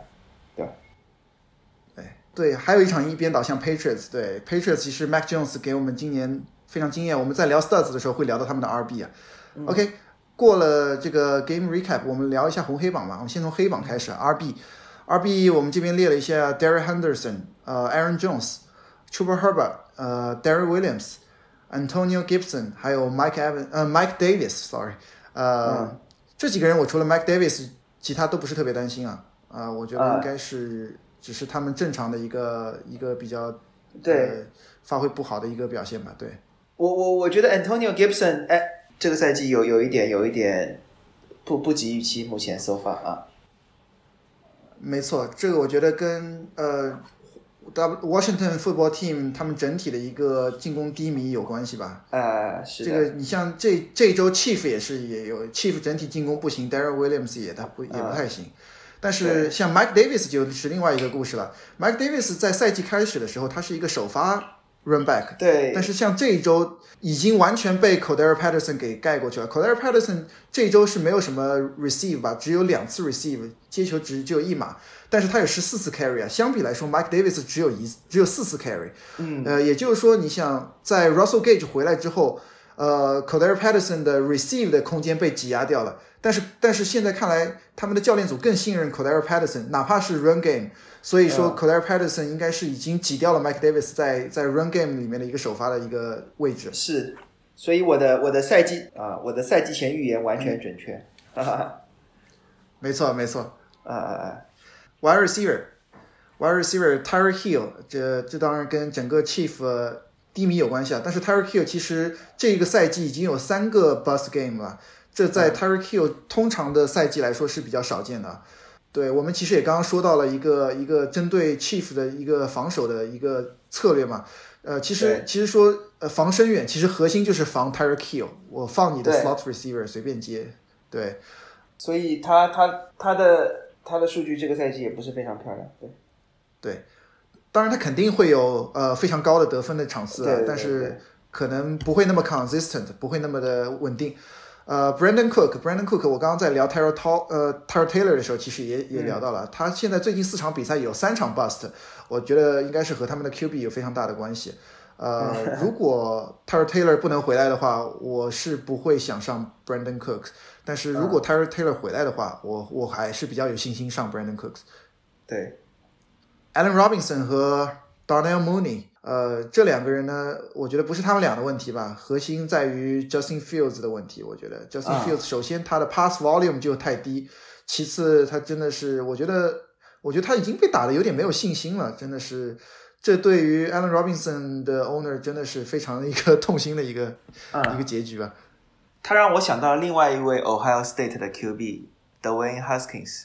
对
对，还有一场一边倒，像 Patriots，对 Patriots 其实 Mac Jones 给我们今年。非常惊艳。我们在聊 Studs 的时候会聊到他们的 RB 啊。OK，过了这个 Game Recap，我们聊一下红黑榜吧。我们先从黑榜开始，RB，RB 我们这边列了一下 d e r r y Henderson，呃，Aaron Jones，Chuba Herbert，呃 d e r r y Williams，Antonio Gibson，还有 Mike Evans，呃，Mike Davis，Sorry，呃，这几个人我除了 Mike Davis，其他都不是特别担心啊。啊，我觉得应该是只是他们正常的一个一个比较
对
呃发挥不好的一个表现吧。对，
我我我觉得 Antonio Gibson，哎，这个赛季有有一点有一点不不及预期，目前 so far 啊，
没错，这个我觉得跟呃 W Washington Football Team 他们整体的一个进攻低迷有关系吧。
呃，是的，
这个你像这这周 Chief 也是也有 Chief 整体进攻不行，Darren Williams 也他不也不太行。但是像 Mike Davis 就是另外一个故事了。Mike Davis 在赛季开始的时候，他是一个首发 run back，
对，
但是像这一周已经完全被 Cordero Patterson 给盖过去了。Cordero Patterson 这一周是没有什么 receive 吧，只有两次 receive，接球只只有一码，但是他有十四次 carry 啊。相比来说，Mike Davis 只有一只有四次 carry。
嗯，
呃，也就是说，你想在 Russell Gage 回来之后，呃，Cordero Patterson 的 receive 的空间被挤压掉了。但是但是现在看来，他们的教练组更信任 Cordero Patterson，哪怕是 run game。所以说，Cordero Patterson 应该是已经挤掉了 Mike Davis 在在 run game 里面的一个首发的一个位置。
是，所以我的我的赛季啊，我的赛季前预言完全准确。哈哈，
没错没错。
啊啊啊
！Wide receiver，wide receiver Tyreek Hill，这这当然跟整个 Chief 呃低迷有关系啊。但是 Tyreek Hill 其实这个赛季已经有三个 bust game 了，这在 Tyreek Hill 通常的赛季来说是比较少见的。对我们其实也刚刚说到了一个一个针对 Chief 的一个防守的一个策略嘛。呃，其实其实说呃防深远，其实核心就是防 Tyreek Hill，我放你的 slot receiver 随便接。对，
所以他他他的他的数据这个赛季也不是非常漂亮，对。
对，当然他肯定会有呃非常高的得分的场次啊，但是可能不会那么 consistent，不会那么的稳定。呃，Brandon Cook，Brandon Cook，我刚刚在聊 Tyler Taw 呃 Tyler Taylor 的时候，其实也也聊到了，他现在最近四场比赛有三场 bust，我觉得应该是和他们的 QB 有非常大的关系。呃，如果 Tyler Taylor 不能回来的话，我是不会想上 Brandon Cooks。但是如果 Tyler Taylor 回来的话，我我还是比较有信心上 Brandon Cooks。
对，
Allen Robinson 和 Darnell Mooney，呃，这两个人呢，我觉得不是他们俩的问题吧，核心在于 Justin Fields 的问题。我觉得 Justin
啊
Fields 首先他的 pass volume 就太低，其次他真的是，我觉得，我觉得他已经被打的有点没有信心了，真的是，这对于 Allen Robinson 的 owner 真的是非常一个痛心的一个、
嗯
一个结局吧。
他让我想到另外一位 Ohio State 的 QB Dwayne Haskins，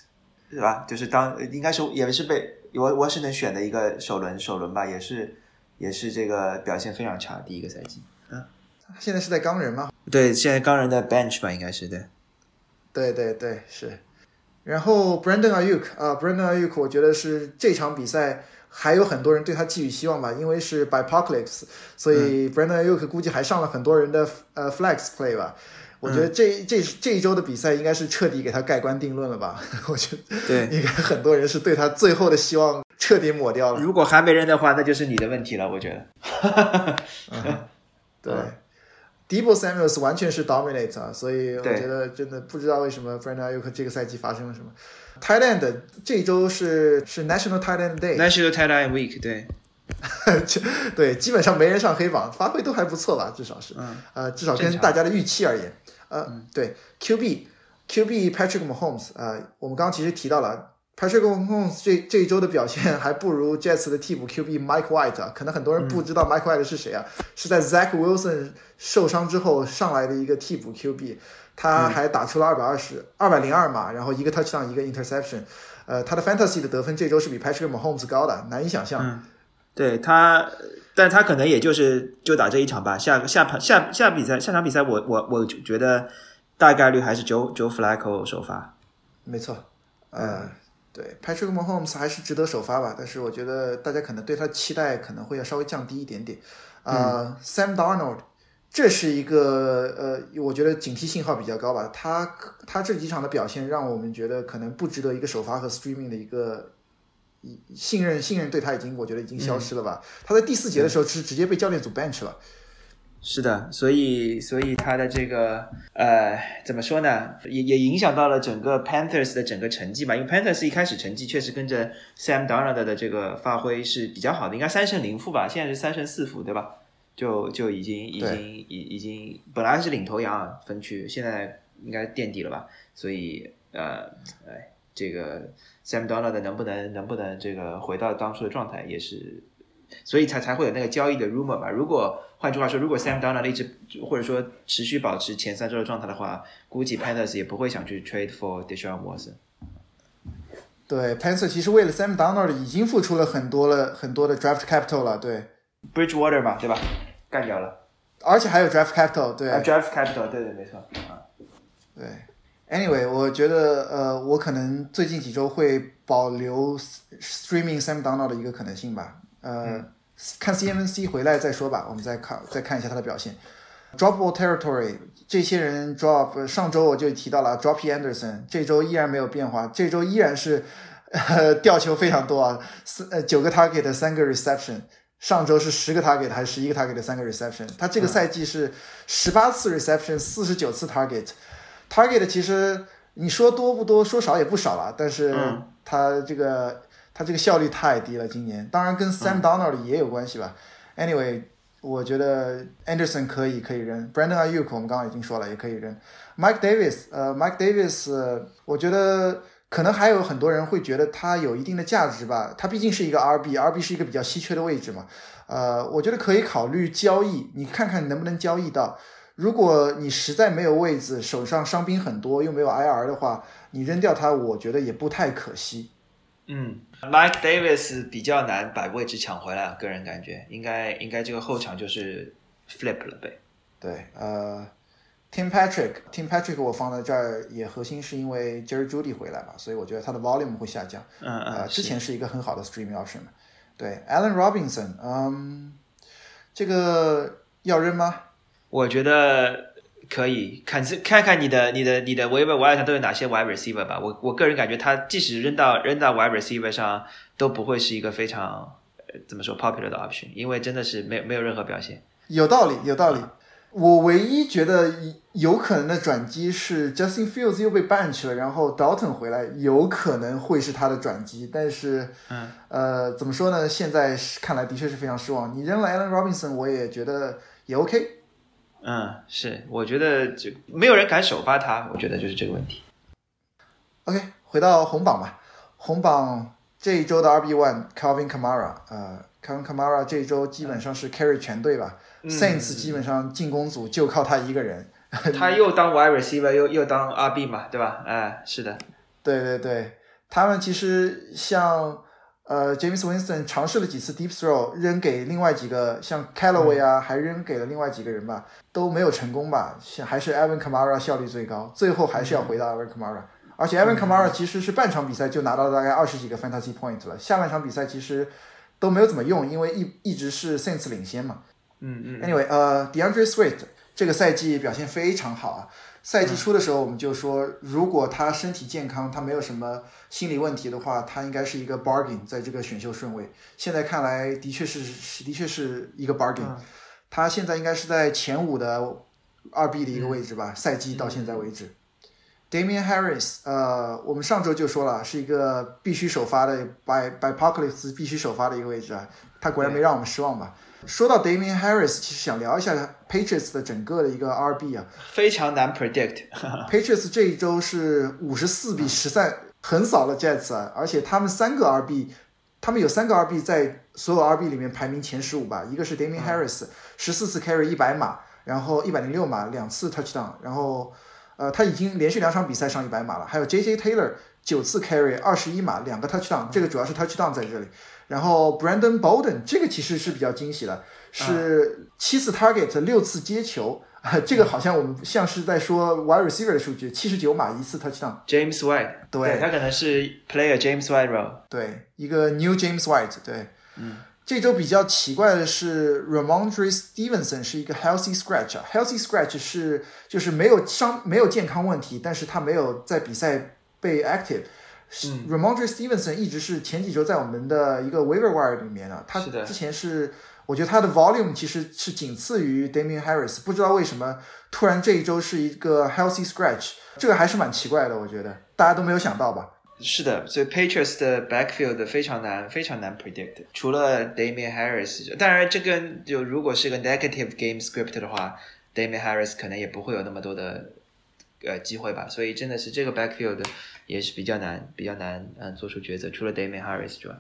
是吧？就是当应该是也是被我我是能选的一个首轮首轮吧，也是也是这个表现非常差第一个赛季。
嗯现在是在钢人吗？
对，现在钢人的 bench 吧，应该是对。
对对对，是。然后 Brandon Ayuk 啊、b r a n d o n Ayuk，我觉得是这场比赛还有很多人对他寄予希望吧，因为是 Bipocalypse，所以 Brandon Ayuk 估计还上了很多人的呃 flex play 吧。我觉得这、这这一周的比赛应该是彻底给他盖棺定论了吧？我觉得
对，
应该很多人是对他最后的希望彻底抹掉了。
如果还没人的话，那就是你的问题了，我觉得。
对 d e b o Samuels 完全是 dominate 啊，所以我觉得真的不知道为什么 Brandon Ayuk 这个赛季发生了什么。Thailand 这一周是是 National
Thailand Day，National Thailand Week，对，
对，基本上没人上黑榜，发挥都还不错吧，至少是，
嗯
呃，至少跟大家的预期而言，呃，对，QB QB Patrick Mahomes，呃，我们刚刚其实提到了 Patrick Mahomes 这这一周的表现还不如 Jets 的替补 QB Mike White 啊，可能很多人不知道 Mike White 是谁啊，是在 Zach Wilson 受伤之后上来的一个替补 QB，他还打出了二百二十二百零二码，然后一个 touchdown 一个 interception，呃，他的 fantasy 的得分这周是比 Patrick Mahomes 高的，难以想象。
嗯对他，但他可能也就是就打这一场吧。下下盘下下比赛下场比赛我，我我觉得大概率还是 Joe Joe Flacco 首发。
没错，呃，对，Patrick Mahomes 还是值得首发吧，但是我觉得大家可能对他的期待可能会要稍微降低一点点。呃、s a m Darnold，这是一个呃，我觉得警惕信号比较高吧。他他这几场的表现让我们觉得可能不值得一个首发和 streaming 的一个。一信任信任对他已经我觉得已经消失了吧？他在第四节的时候是直接被教练组 bench 了。
是的，所以所以他的这个呃怎么说呢，也也影响到了整个 Panthers 的整个成绩吧。因为 Panthers 一开始成绩确实跟着 Sam Darnold 的这个发挥是比较好的，应该三胜零负吧，现在是三胜四负，对吧？就就已经已经已已经本来是领头羊啊分区，现在应该垫底了吧？所以呃哎这个 Sam Donald 能不能能不能这个回到当初的状态，也是所以才才会有那个交易的 rumor 吧。如果换句话说，如果 Sam Donald 一直或者说持续保持前三周的状态的话，估计 Panthers 也不会想去 trade for Deshaun Watson。
对，Panthers 其实为了 Sam Donald 已经付出了很多了很多的 draft capital 了，对
，Bridgewater 嘛，对吧？干掉了，
而且还有 draft capital，对、
啊、，draft capital，对对，没错，啊，
对。Anyway，我觉得呃，我可能最近几周会保留 streaming Sam Donald 的一个可能性吧，呃，
嗯
看 CMC 回来再说吧，我们再看再看一下他的表现。Dropable territory，这些人 drop，上周我就提到了 Droppy Anderson，这周依然没有变化，这周依然是呃吊球非常多啊，四呃九个 target 三个 reception，上周是十个 target 还是十一个 target 三个 reception，他这个赛季是十八次 reception，四十九次 target。Target 其实你说多不多，说少也不少了，但是他这个、他这个效率太低了，今年。当然跟 Sam Donald 也有关系吧。Anyway，我觉得 Anderson 可以可以扔，Brandon Ayuk 我们刚刚已经说了也可以扔，Mike Davis 呃 Mike Davis、呃、我觉得可能还有很多人会觉得他有一定的价值吧，他毕竟是一个 RB，RB 是一个比较稀缺的位置嘛，呃，我觉得可以考虑交易，你看看能不能交易到。如果你实在没有位子，手上伤兵很多，又没有 IR 的话，你扔掉它，我觉得也不太可惜。
嗯，Mike Davis 比较难把位置抢回来，个人感觉应该应该这个后场就是 flip 了呗。
对，呃，Tim Patrick，Tim Patrick 我放在这儿也核心是因为 Jerry Judy 回来嘛，所以我觉得他的 volume 会下降。
嗯嗯。
呃，之前是一个很好的 streaming option。对，Allen Robinson，嗯，这个要扔吗？
我觉得可以看看看你的你的你的 waiver wire 上都有哪些 wide receiver 吧。我我个人感觉他即使扔到扔到 wide receiver 上，都不会是一个非常呃怎么说 popular 的 option，因为真的是没没有任何表现。
有道理，有道理。我唯一觉得有可能的转机是 Justin Fields 又被 bench 了，然后 Dalton 回来，有可能会是他的转机。但是，
嗯，
呃，怎么说呢？现在看来的确是非常失望。你扔了 Allen Robinson，我也觉得也 OK。
嗯，是，我觉得就没有人敢首发他，我觉得就是这个问题。
OK，回到红榜吧。红榜这一周的 RB One Calvin Kamara，呃，Calvin Kamara 这一周基本上是 carry 全队吧。
嗯
Saints 基本上进攻组就靠他一个人。
他又当 wide receiver，又又当 RB 嘛，对吧？哎，是的。
对对对，他们其实像呃 James Winston 尝试了几次 deep throw 扔给另外几个，像 Callaway 啊，还扔给了另外几个人吧，都没有成功吧。像还是 Evan Kamara 效率最高，最后还是要回到 Evan Kamara。而且 Evan Kamara 其实是半场比赛就拿到大概二十几个 fantasy point 了，下半场比赛其实都没有怎么用，因为一一直是 Saints 领先嘛。
嗯嗯。
Anyway，呃，DeAndre Swift 这个赛季表现非常好啊。赛季初的时候我们就说，如果他身体健康，他没有什么心理问题的话，他应该是一个 bargain 在这个选秀顺位。现在看来，的确是的确是一个 bargain。他现在应该是在前五的二 B 的一个位置吧，赛季到现在为止。Damian Harris，呃，我们上周就说了，是一个必须首发的 by by Apocalypse 必须首发的一个位置啊，他果然没让我们失望吧。说到 Damian Harris，其实想聊一下 Patriots 的整个的一个 RB 啊，
非常难 predict。
Patriots 这一周是五十四比十三横扫了 Jets 啊，而且他们三个 RB，他们有三个 RB 在所有 RB 里面排名前十五吧，一个是 Damian Harris，十四次 carry 一百码，然后一百零六码，两次 touchdown，然后呃他已经连续两场比赛上一百码了，还有 JJ Taylor 九次 carry 二十一码，两个 touchdown，这个主要是 touchdown 在这里。然后 Brandon Bolden 这个其实是比较惊喜的，是七次 target 六次接球，啊，这个好像我们像是在说 wide receiver 的数据，七十九码一次 touchdown。
James White，
对
他可能是 player James White role。
对，一个 New James White。对，
嗯，
这周比较奇怪的是 Ramondre Stevenson 是一个 healthy scratch 啊，healthy scratch 是就是没有伤没有健康问题，但是他没有在比赛被 active。
嗯
Ramondre Stevenson 一直是前几周在我们的一个 waiver wire 里面的，他
是的
之前是我觉得他的 volume 其实是仅次于 Damian Harris，不知道为什么突然这一周是一个 healthy scratch，这个还是蛮奇怪的，我觉得大家都没有想到吧。
是的，所以 Patriots 的 backfield 非常难，非常难 predict。除了 Damian Harris，当然这跟就如果是个 negative game script 的话，Damian Harris 可能也不会有那么多的呃机会吧。所以真的是这个 backfield 也是比较难，比较难嗯做出抉择。除了 Damian Harris 之外，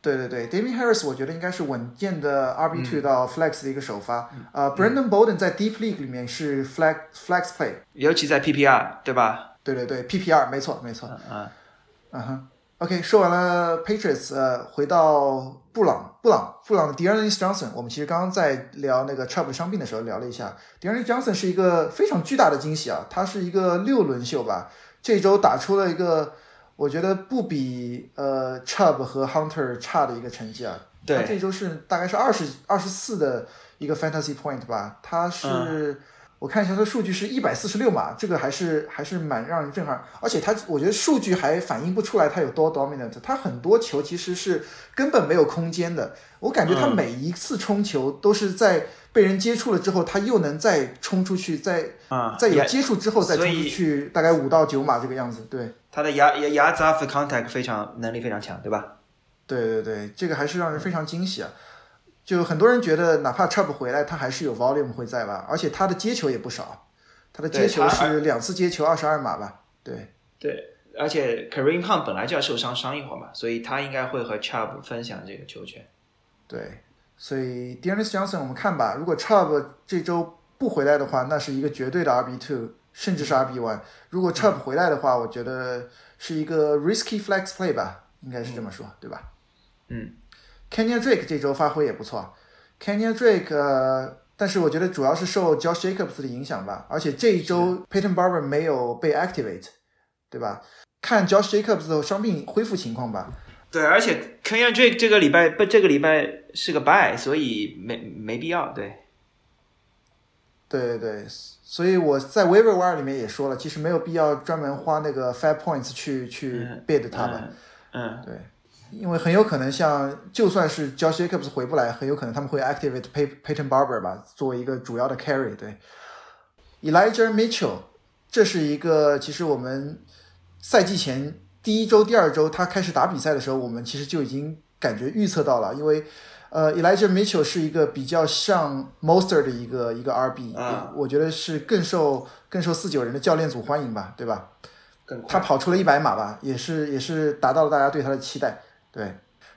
对对对，Damian Harris 我觉得应该是稳健的 RB two 到 Flex 的一个首发。
嗯
呃，Brandon Bolden 在 Deep League 里面是 Flex Flex Play。
尤其在 PPR 对吧？
对对对，PPR 没错没错。
嗯嗯
嗯哼，OK，说完了 Patriots，呃，回到布朗，布朗，布朗的 Dearness Johnson，我们其实刚刚在聊那个 Chubb 伤病的时候聊了一下，Dearness Johnson 是一个非常巨大的惊喜啊，他是一个六轮秀吧，这周打出了一个我觉得不比呃 Chubb 和 Hunter 差的一个成绩啊，
对。
他这周是大概是二十二十四的一个 Fantasy Point 吧，他是。我看一下，他的数据是一百四十六码，这个还是还是蛮让人震撼。而且他，我觉得数据还反映不出来他有多 dominant。他很多球其实是根本没有空间的。我感觉他每一次冲球都是在被人接触了之后，他又能再冲出去，再
啊，
在有接触之后再冲出去，大概五到九码这个样子。对，
他的牙牙牙 off contact 非常能力非常强，对吧？
对对对，这个还是让人非常惊喜啊！就很多人觉得，哪怕 Chubb 回来，他还是有 volume 会在吧，而且他的接球也不少，他的接球是两次接球二十二码吧？对。
对，而且 Kareem Hunt 本来就要受伤伤一会儿嘛，所以他应该会和 Chubb 分享这个球权。
对，所以 Dearness Johnson 我们看吧，如果 Chubb 这周不回来的话，那是一个绝对的 RB two，甚至是 RB one。如果 Chubb 回来的话，我觉得是一个 risky flex play 吧，应该是这么说，对吧？
嗯
Kenyan Drake 这周发挥也不错，Kenyan Drake 呃，但是我觉得主要是受 Josh Jacobs 的影响吧，而且这一周 Peyton Barber 没有被 activate，对吧？看 Josh Jacobs 的伤病恢复情况吧。
对，而且 Kenyan Drake 这个礼拜不，这个礼拜是个 bye，所以没没必要。对，
对对对，所以我在 waiver wire 里面也说了，其实没有必要专门花那个 five points 去去
嗯
bid 他们，
嗯嗯，
对，因为很有可能像就算是 Josh Jacobs 回不来，很有可能他们会 activate Pey Peyton Barber 吧，作为一个主要的 carry。对，Elijah Mitchell，这是一个其实我们赛季前第一周、第二周他开始打比赛的时候，我们其实就已经感觉预测到了，因为呃，Elijah Mitchell 是一个比较像 Monster 的一个一个 RB，、
啊
我觉得是更受更受四九人的教练组欢迎吧，对吧？他跑出了一百码吧，也是也是达到了大家对他的期待。对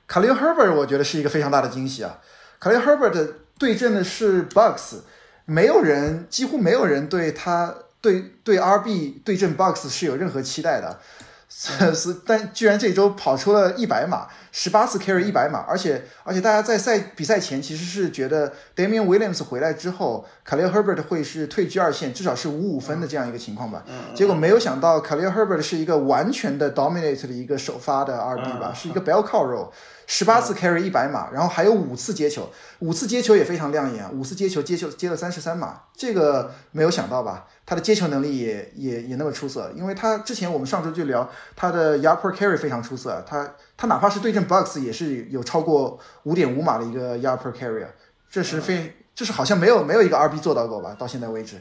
，Khalil Herbert 我觉得是一个非常大的惊喜啊。Khalil Herbert 对阵的是 Box，没有人几乎没有人对他对对 RB 对阵 Box 是有任何期待的。是，但居然这周跑出了一百码，十八次 carry 一百码，而且而且大家在赛比赛前其实是觉得 Damian Williams 回来之后，Khalil Herbert 会是退居二线，至少是五五分的这样一个情况吧。结果没有想到 Khalil Herbert 是一个完全的 dominate 的一个首发的 RB 吧，是一个 bell cow role，十八次 carry 一百码，然后还有五次接球，五次接球也非常亮眼啊，五次接球接球接了三十三码，这个没有想到吧？他的接球能力也也也那么出色，因为他之前我们上周就聊他的 yard per carry 非常出色，他他哪怕是对阵 Bucks 也是有超过五点五码的一个 yard per carry，啊，这是非这是好像没有没有一个 RB 做到过吧？到现在为止，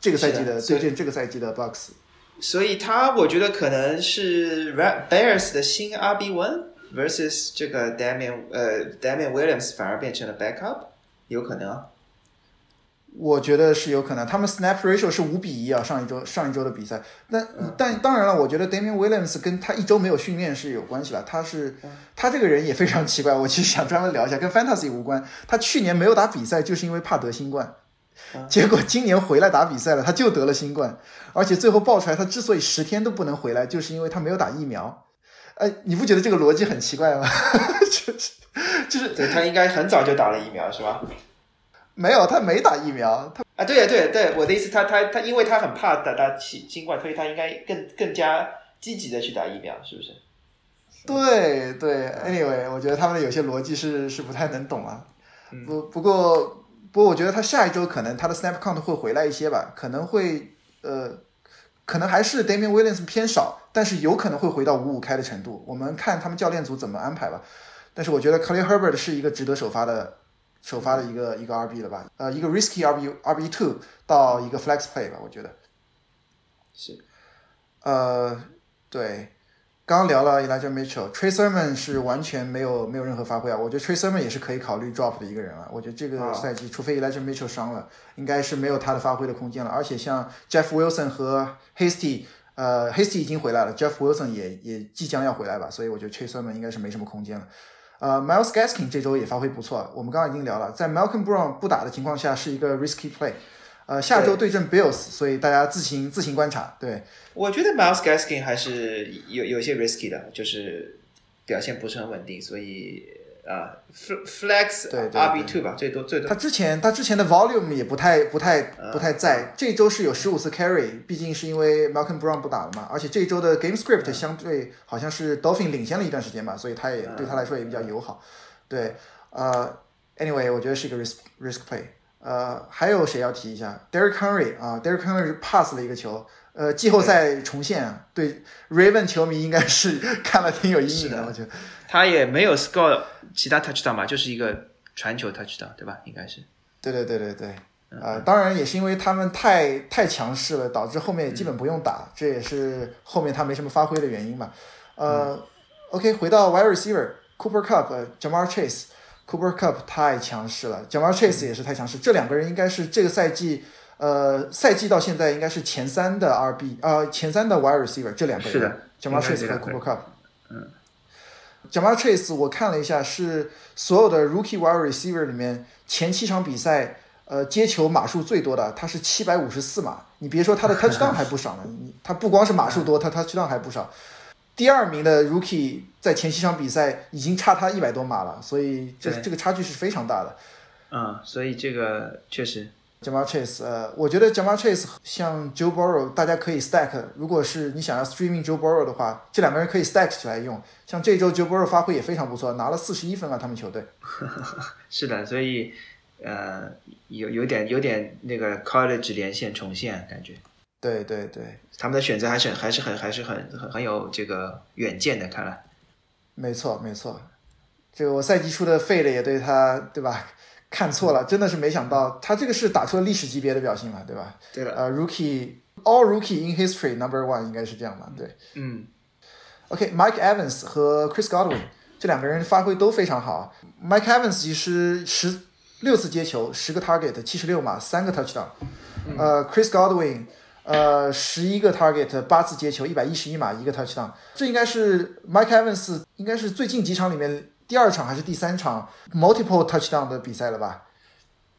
这个赛季的对阵这个赛季的 Bucks。
所以他我觉得可能是 Bears 的新 RB one versus 这个 Damian 呃 Damian Williams 反而变成了 backup，有可能啊。
我觉得是有可能，他们 snap ratio 是五比一啊，上一周上一周的比赛。那、但当然了，我觉得 Damian Williams 跟他一周没有训练是有关系的。他是他这个人也非常奇怪，我其实想专门聊一下，跟 fantasy 无关。他去年没有打比赛，就是因为怕得新冠，结果今年回来打比赛了，他就得了新冠，而且最后爆出来，他之所以十天都不能回来，就是因为他没有打疫苗。哎，你不觉得这个逻辑很奇怪吗？就是就是
对他应该很早就打了疫苗是吧？
没有，他没打疫苗，他
啊，对呀，对呀对，我的意思，他他他，因为他很怕打打新新冠，所以他应该更更加积极的去打疫苗，是不是？
对对，anyway，我觉得他们的有些逻辑是是不太能懂啊。不不过不过，我觉得他下一周可能他的 snap count 会回来一些吧，可能会呃，可能还是 Damian Williams 偏少，但是有可能会回到五五开的程度。我们看他们教练组怎么安排吧。但是我觉得 Khalil Herbert 是一个值得首发的首发的一个一个 RB 了吧？呃，一个 risky RB RB two 到一个 flex play 吧，我觉得。
是，
呃，对，刚刚聊了 Elijah Mitchell，Trey Sermon 是完全没有没有任何发挥啊。我觉得 Trey Sermon 也是可以考虑 drop 的一个人了。我觉得这个
啊
赛季，除非 Elijah Mitchell 伤了，应该是没有他的发挥的空间了。而且像 Jeff Wilson 和 Hasty，呃，Hasty 已经回来了，Jeff Wilson 也也即将要回来吧，所以我觉得 Trey Sermon 应该是没什么空间了。呃，Miles Gaskin 这周也发挥不错，我们刚刚已经聊了，在 Malcolm Brown 不打的情况下是一个 risky play。呃，下周对阵 Bills，所以大家自行自行观察。对，
我觉得 Miles Gaskin 还是有有些 risky 的，就是表现不是很稳定，所以啊，flex
对
RB two 吧，最多最多。
他之前他之前的 volume 也不太不太不太在，这周是有十五次 carry，毕竟是因为 Malcolm Brown 不打了嘛，而且这周的 game script 相对好像是 Dolphin 领先了一段时间吧，所以他也对他来说也比较友好。对，呃，anyway，我觉得是一个 risk risk play。呃，还有谁要提一下？Derek Henry 啊，Derek Henry pass 了一个球，呃，季后赛重现，对 Raven 球迷应该是 看了挺有阴影的，我觉得。
他也没有 score 其他 touchdown 吧，就是一个传球 touchdown，对吧？应该是。
对对对对对，呃，当然也是因为他们太太强势了，导致后面也基本不用打，这也是后面他没什么发挥的原因吧。呃，OK，回到 wide receiver，Cooper Cup，Jamar Chase。Cooper Cup 太强势了，Jamal Chase 也是太强势，这两个人应该是这个赛季，呃，赛季到现在应该是前三的 RB，呃，前三的 Wide Receiver，这两个人，
是的
，Jamal Chase 和 Cooper Cup，
嗯
，Jamal Chase 我看了一下，是所有的 Rookie Wide Receiver 里面前七场比赛，呃，接球码数最多的，他是七百五十四码，你别说他的 Touchdown 还不少呢，你他不光是码数多，他 Touchdown 还不少。第二名的 Rookie 在前七场比赛已经差他一百多码了，所以这这个差距是非常大的。
嗯，所以这个确实。
Jamal Chase，呃，我觉得 Jamal Chase 像 Joe Burrow，大家可以 stack。如果是你想要 streaming Joe Burrow 的话，这两个人可以 stack 起来用。像这周 Joe Burrow 发挥也非常不错，拿了四十一分啊，他们球队。
是的，所以呃，有有点有点那个 college 连线重现感觉。
对对对，
他们的选择还是还是很还是很很很有这个远见的，看来。
没错没错，这个我赛季初的费的也对他对吧？看错了，真的是没想到，他这个是打出了历史级别的表现嘛，对吧？
对的。
呃，Rookie All Rookie in History Number One 应该是这样吧？对。
嗯。
OK，Mike Evans 和 Chris Godwin 这两个人发挥都非常好。Mike Evans 其实十六次接球，十个 target，七十六码，三个 touchdown。呃，Chris Godwin。呃，十一个 target，八次接球，一百一十一码，一个 touchdown，这应该是 Mike Evans 应该是最近几场里面第二场还是第三场 multiple touchdown 的比赛了吧？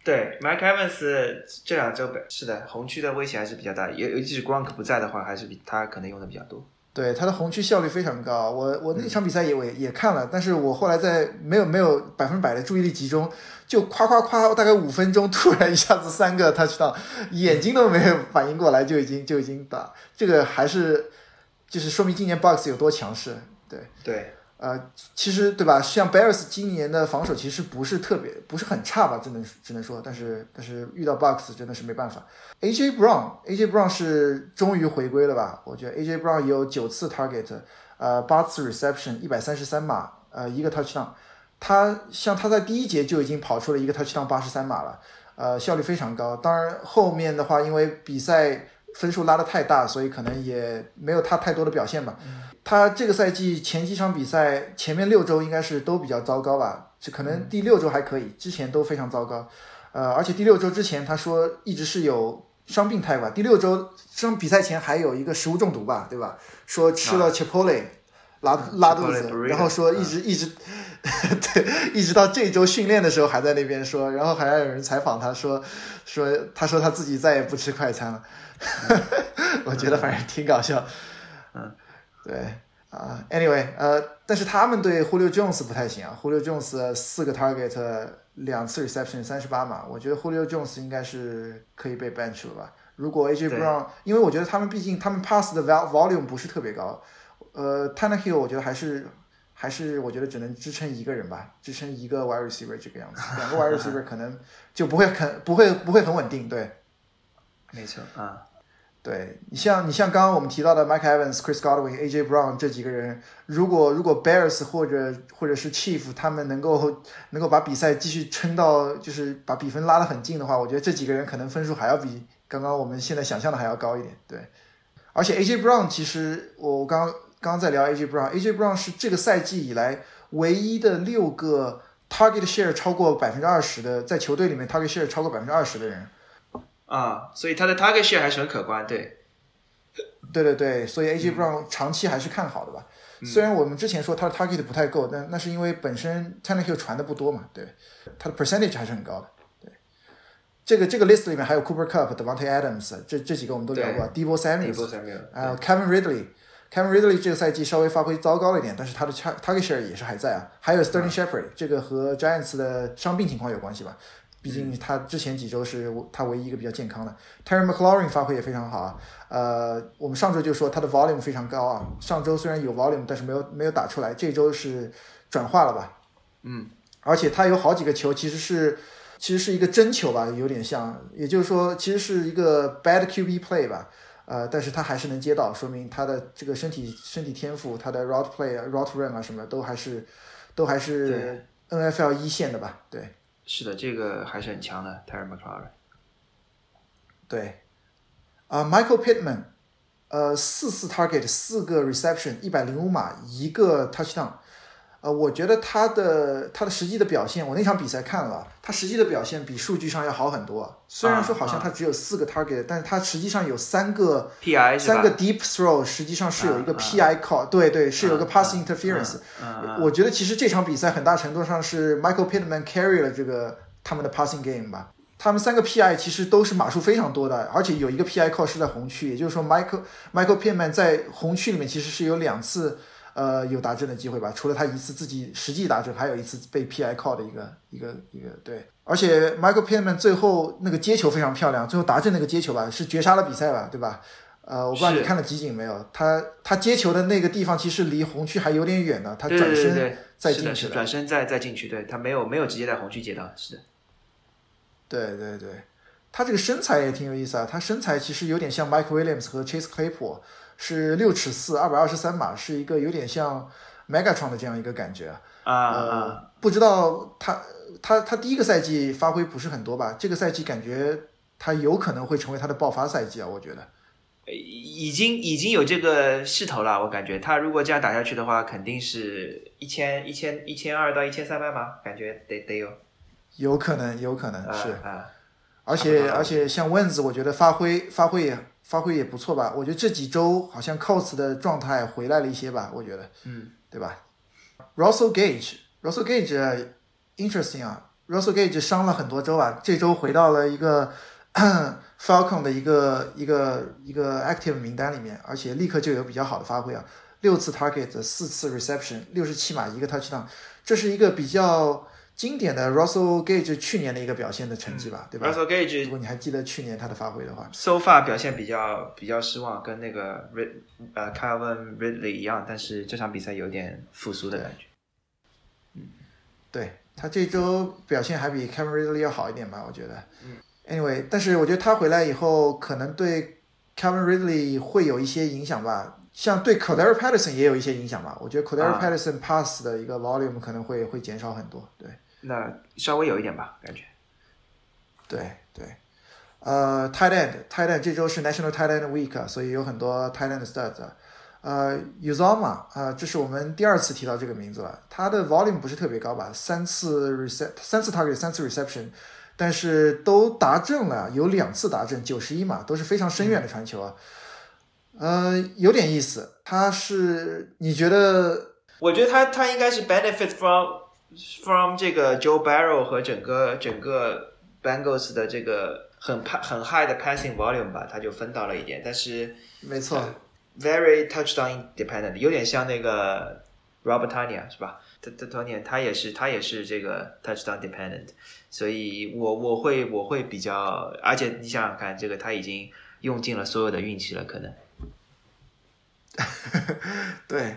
对，Mike Evans 这两周是的，红区的威胁还是比较大，尤尤其是 Gronk 不在的话，还是比他可能用的比较多。
对他的红区效率非常高，我我那场比赛也我也也看了，但是我后来在没有没有百分百的注意力集中，就夸夸夸大概五分钟，突然一下子三个 touchdown，眼睛都没有反应过来就已经就已经打，这个还是就是说明今年 Box 有多强势，对
对。
呃，其实对吧？像 Bears 今年的防守其实不是特别，不是很差吧？只能只能说，但是但是遇到 Box 真的是没办法。AJ Brown，AJ Brown 是终于回归了吧？我觉得 AJ Brown 有九次 target，呃，八次 reception，一百三十三码，呃，一个 touchdown。他像他在第一节就已经跑出了一个 touchdown 八十三码了，呃，效率非常高。当然后面的话，因为比赛分数拉得太大，所以可能也没有他太多的表现吧。他这个赛季前几场比赛，前面六周应该是都比较糟糕吧？就可能第六周还可以，之前都非常糟糕。呃，而且第六周之前他说一直是有伤病态吧？第六周上比赛前还有一个食物中毒吧？对吧？说吃了 Chipotle 拉拉肚子，然后说一直一直 对，一直到这周训练的时候还在那边说，然后还有人采访他说说他说他自己再也不吃快餐了。我觉得反正挺搞笑。
嗯。
对啊，Anyway，呃，但是他们对 Julio Jones 不太行啊。Julio Jones 四个 target，两次 reception，三十八码，我觉得 Julio Jones 应该是可以被 bench 了吧？如果 AJ Brown，因为我觉得他们毕竟他们 pass 的 volume 不是特别高，呃，Tannehill 我觉得还是还是我觉得只能支撑一个人吧，支撑一个 wide receiver 这个样子，两个 wide receiver 可能就不会很不会不会很稳定，对，
没错啊。
对你像你像刚刚我们提到的 Mike Evans、Chris Godwin、AJ Brown 这几个人，如果如果 Bears 或者或者是 Chief 他们能够能够把比赛继续撑到就是把比分拉得很近的话，我觉得这几个人可能分数还要比刚刚我们现在想象的还要高一点。对，而且 AJ Brown 其实我刚刚刚在聊 AJ Brown，AJ Brown 是这个赛季以来唯一的六个 Target Share 超过百分之二十的，在球队里面 Target Share 超过百分之二十的人。
啊，所以他的 target share 还是很可观，对。
对对对，所以 AJ Brown 长期还是看好的吧。虽然我们之前说他的 target 不太够，但那是因为本身 Tannehill 传的不多嘛，对，他的 percentage 还是很高的。对，这个这个 list 里面还有 Cooper Cup、Devontae Adams，这这几个我们都聊过 d e v o Samuel，还有 Kevin Ridley。Kevin Ridley 这个赛季稍微发挥糟糕了一点，但是他的 target share 也是还在啊。还有 Sterling Shepard，这个和 Giants 的伤病情况有关系吧？毕竟他之前几周是他唯一一个比较健康的。Terry McLaurin 发挥也非常好啊。呃，我们上周就说他的 volume 非常高啊。上周虽然有 volume，但是没有没有打出来。这周是转化了吧？
嗯。
而且他有好几个球其实是其实是一个真球吧，有点像。也就是说，其实是一个 bad QB play 吧。呃，但是他还是能接到，说明他的这个身体身体天赋，他的 route play、route run 啊什么都还是都还是 NFL 一线的吧？对，
是的，这个还是很强的 Terry McLaurin。
对，啊，Michael Pittman，呃，四次 target，四个 reception，一百零五码，一个 touchdown。呃，我觉得他的他的实际的表现，我那场比赛看了，他实际的表现比数据上要好很多。虽然说好像他只有四个 target，但是他实际上有三个
PI，
三个 deep throw，实际上是有一个 PI call，对对，是有一个 pass interference。我觉得其实这场比赛很大程度上是 Michael Pittman carry 了这个他们的 passing game 吧。他们三个 PI 其实都是码数非常多的，而且有一个 PI call 是在红区，也就是说 Michael Michael Pittman 在红区里面其实是有两次。呃，有达阵的机会吧？除了他一次自己实际达阵，还有一次被 PI call 的一个一个一个对。而且 Michael Pittman 最后那个接球非常漂亮，最后达阵那个接球吧，是绝杀了比赛吧，对吧？呃，我不知道你看了集锦没有？他他接球的那个地方其实离红区还有点远呢，他转身再进去，
转身再再进去，对他没有没有直接在红区接到，是的。
对对对，他这个身材也挺有意思啊，他身材其实有点像 Mike Williams 和 Chase Claypool。是六尺四，二百二十三码，是一个有点像 Megatron 的这样一个感觉
啊。
呃，不知道他他他第一个赛季发挥不是很多吧？这个赛季感觉他有可能会成为他的爆发赛季啊，我觉得。
已经已经有这个势头了，我感觉他如果这样打下去的话，肯定是一千一千一千二到一千三百码，感觉得得有。
有可能，有可能是
啊。
而且而且像 Wins，我觉得发挥发挥也。发挥也不错吧？我觉得这几周好像 Cos 的状态回来了一些吧？我觉得，
嗯，
对吧？Russell Gage，Russell Gage，interesting 啊！Russell Gage 伤了很多周啊，这周回到了一个 Falcon 的一个一个一个 active 名单里面，而且立刻就有比较好的发挥啊！六次 target，四次 reception，六十七码一个 touchdown，这是一个比较。经典的 Russell Gage 去年的一个表现的成绩吧，对吧
？Russell Gage，
如果你还记得去年他的发挥的话
，So far 表现比较比较失望，跟那个 Rid 呃 Calvin Ridley 一样，但是这场比赛有点复苏的感觉。
嗯，对他这周表现还比 Calvin Ridley 要好一点吧，我觉得。
嗯。
Anyway，但是我觉得他回来以后，可能对 Calvin Ridley 会有一些影响吧。像对 c o d e r Patterson 也有一些影响吧，我觉得 c o d e r Patterson pass 的一个 volume 可能会会减少很多，对。
那稍微有一点吧，感觉。
对对，呃 End 这周是 National End Week，所以有很多 End studs。呃，Uzoma，啊，这是我们第二次提到这个名字了。他的 volume 不是特别高吧，三次 recep，三次 target，三次 reception，但是都达阵了，有两次达阵，九十一码，都是非常深远的传球啊。呃，有点意思。他是你觉得？
我觉得他他应该是 benefit from from 这个 Joe Barrow 和整个整个 Bengals 的这个很很 high 的 passing volume 吧，他就分到了一点。但是
没错
，very touchdown dependent，有点像那个 Robert Tanya 是吧？他他 Tanya 他也是他也是这个 touchdown dependent，所以我我会我会比较，而且你想想看，这个他已经用尽了所有的运气了，可能。
对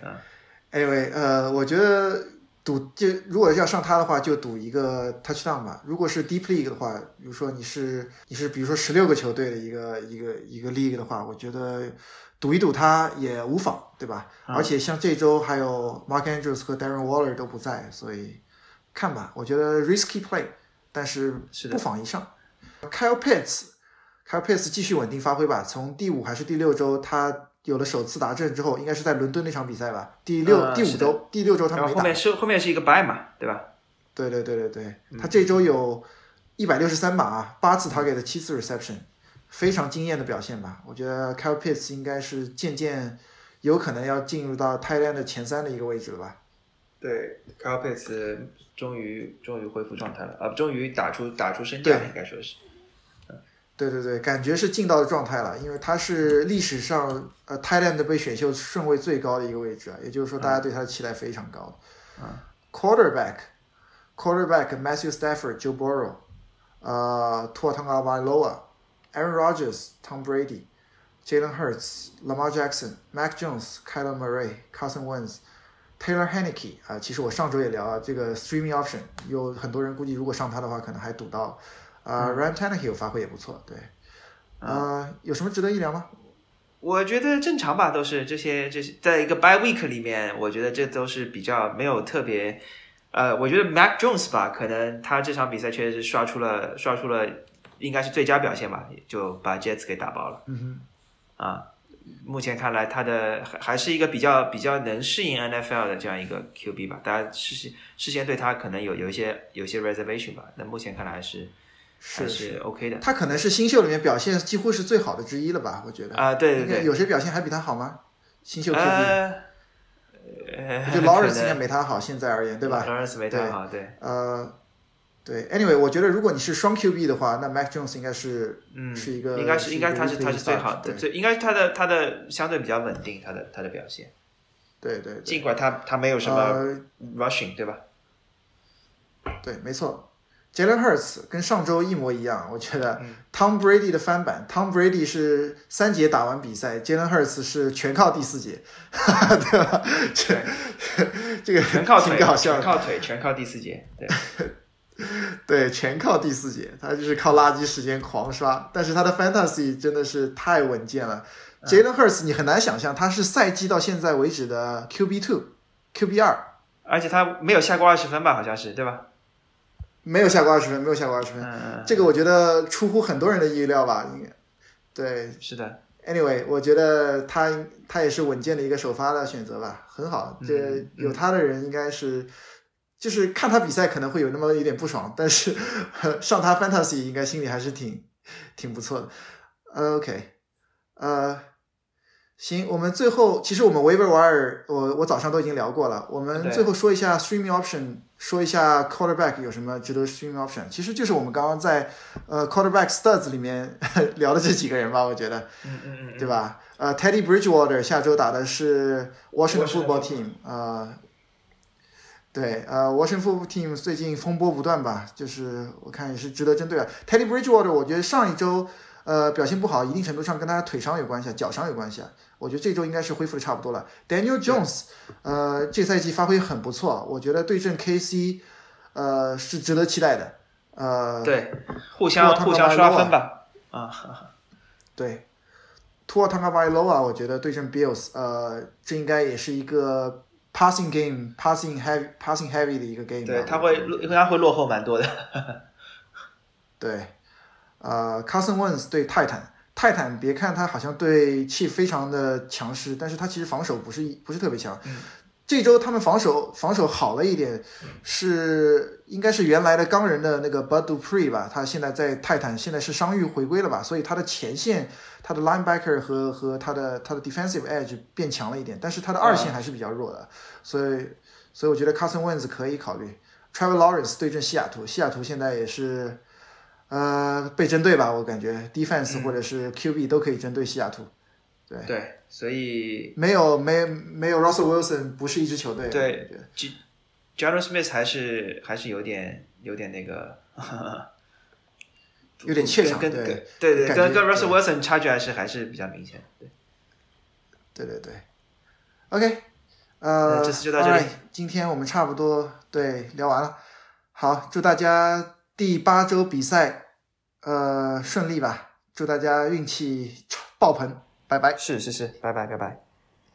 ，Anyway，呃，我觉得赌就如果要上他的话，就赌一个 touchdown 吧。如果是 deep league 的话，比如说你是你是比如说十六个球队的一个一个一个 league 的话，我觉得赌一赌他也无妨，对吧？而且像这周还有 Mark Andrews 和 Darren Waller 都不在，所以看吧。我觉得 risky play，但是不妨一上。Kyle Pitts，Kyle Pitts 继续稳定发挥吧。从第五还是第六周他。有了首次达阵之后，应该是在伦敦那场比赛吧？第六、第五周、第六周他没打。
后面是后面是一个 buy 嘛，对吧？
对对对对对，他这周有一百六十三码，八次 target 七次 reception，非常惊艳的表现吧。我觉得 Kyle Pitts 应该是渐渐有可能要进入到 Thailand 的前三的一个位置了吧。
对，Kyle Pitts 终于终于恢复状态了，啊，终于打出打出身价，应该说是。
对对对，感觉是进到的状态了，因为他是历史上呃 Thailand 被选秀顺位最高的一个位置啊，也就是说大家对他的期待非常高。
嗯
，Quarterback，Quarterback Matthew Stafford、Joe Burrow，呃，Tua Tagovailoa、Aaron Rodgers、Tom Brady、Jalen Hurts、Lamar Jackson、Mac Jones、Kyler Murray、Carson Wentz、Taylor Haneke 啊，其实我上周也聊了这个 Streaming Option，有很多人估计如果上他的话，可能还赌到。啊，Ryan Tannehill 发挥也不错，对，呃，有什么值得一聊吗？
我觉得正常吧，都是这些这些，在一个 By Week 里面，我觉得这都是比较没有特别，呃，我觉得 Mac Jones 吧，可能他这场比赛确实是刷出了刷出了应该是最佳表现吧，就把 Jets 给打爆了。
嗯哼，
啊，目前看来他的还还是一个比较比较能适应 NFL 的这样一个 QB 吧，大家事先事先对他可能有有一些有些 reservation 吧，那目前看来还是。
是
是 OK 的，
他可能是新秀里面表现几乎是最好的之一了吧？我觉得
啊，对对对，
有谁表现还比他好吗？新秀 QB，
呃，
就 Lawrence 应该没他好，现在而言，对吧
？Lawrence 没他好，
对。呃，对，Anyway，我觉得如果你是双 QB 的话，那 Mac Jones 应该是
嗯
是一个
应该是应该他
是
他是最好的，最应该他的他的相对比较稳定，他的他的表现。
对对，
尽管他他没有什么 rushing，对吧？
对，没错。Jalen Hurts 跟上周一模一样，我觉得 Tom Brady 的翻版，Tom Brady 是三节打完比赛，Jalen Hurts 是全靠第四节，对吧？这这个
全靠
挺搞笑，
全靠腿，全靠第四节，对
对，全靠第四节，他就是靠垃圾时间狂刷，但是他的 Fantasy 真的是太稳健了。Jalen Hurts 你很难想象他是赛季到现在为止的 QB two，QB 二，
而且他没有下过二十分吧？好像是，对吧？
没有下过二十分，没有下过二十分，这个我觉得出乎很多人的意料吧？应该对，
是的。
Anyway，我觉得他他也是稳健的一个首发的选择吧，很好。这有他的人应该是，就是看他比赛可能会有那么一点不爽，但是 上他 Fantasy 应该心里还是挺挺不错的。OK，呃。行，我们最后其实我们 Waiver Wire 我我早上都已经聊过了。我们最后说一下 Streaming Option，说一下 Quarterback 有什么值得 Streaming Option。其实就是我们刚刚在呃 Quarterback Studs 里面聊的这几个人吧，我觉得，
嗯嗯嗯，
对吧？呃，Teddy Bridgewater 下周打的是 Washington Football Team，呃，对，呃，Washington Football Team 最近风波不断吧，就是我看也是值得针对啊。Teddy Bridgewater 我觉得上一周呃表现不好，一定程度上跟他腿伤有关系，脚伤有关系啊。我觉得这周应该是恢复的差不多了。Daniel Jones，呃，这赛季发挥很不错，我觉得对阵 KC，呃，是值得期待的。呃，
对，互相互相刷分吧。啊，
对，Tua Tagovailoa，我觉得对阵 Bills，呃，这应该也是一个 passing game，passing heavy，passing heavy 的一个 game。
对，他会应该会落后蛮多的。
对，呃，Carson Wentz 对泰坦。泰坦，别看他好像对气非常的强势，但是他其实防守不是不是特别强。这周他们防守防守好了一点，是应该是原来的钢人的那个 Bud Dupree 吧？他现在在泰坦现在是伤愈回归了吧？所以他的前线、他的 linebacker 和和他的他的 defensive edge 变强了一点，但是他的二线还是比较弱的。所以所以我觉得 Carson Wentz 可以考虑。Trevor Lawrence 对阵西雅图，西雅图现在也是。呃，被针对吧？我感觉 defense 或者是 QB 都可以针对西雅图。对
对，所以
没有没没有 Russell Wilson 不是一支球队。
对，J John Smith 还是还是有点有点那个，
有点怯场。
对
对
对，跟跟 Russell Wilson 差距还是还是比较明显。对
对对对，OK，呃，
这次就到这里。
今天我们差不多对聊完了。好，祝大家第八周比赛。呃，顺利吧！祝大家运气爆棚，拜拜。
是是是，拜拜拜拜。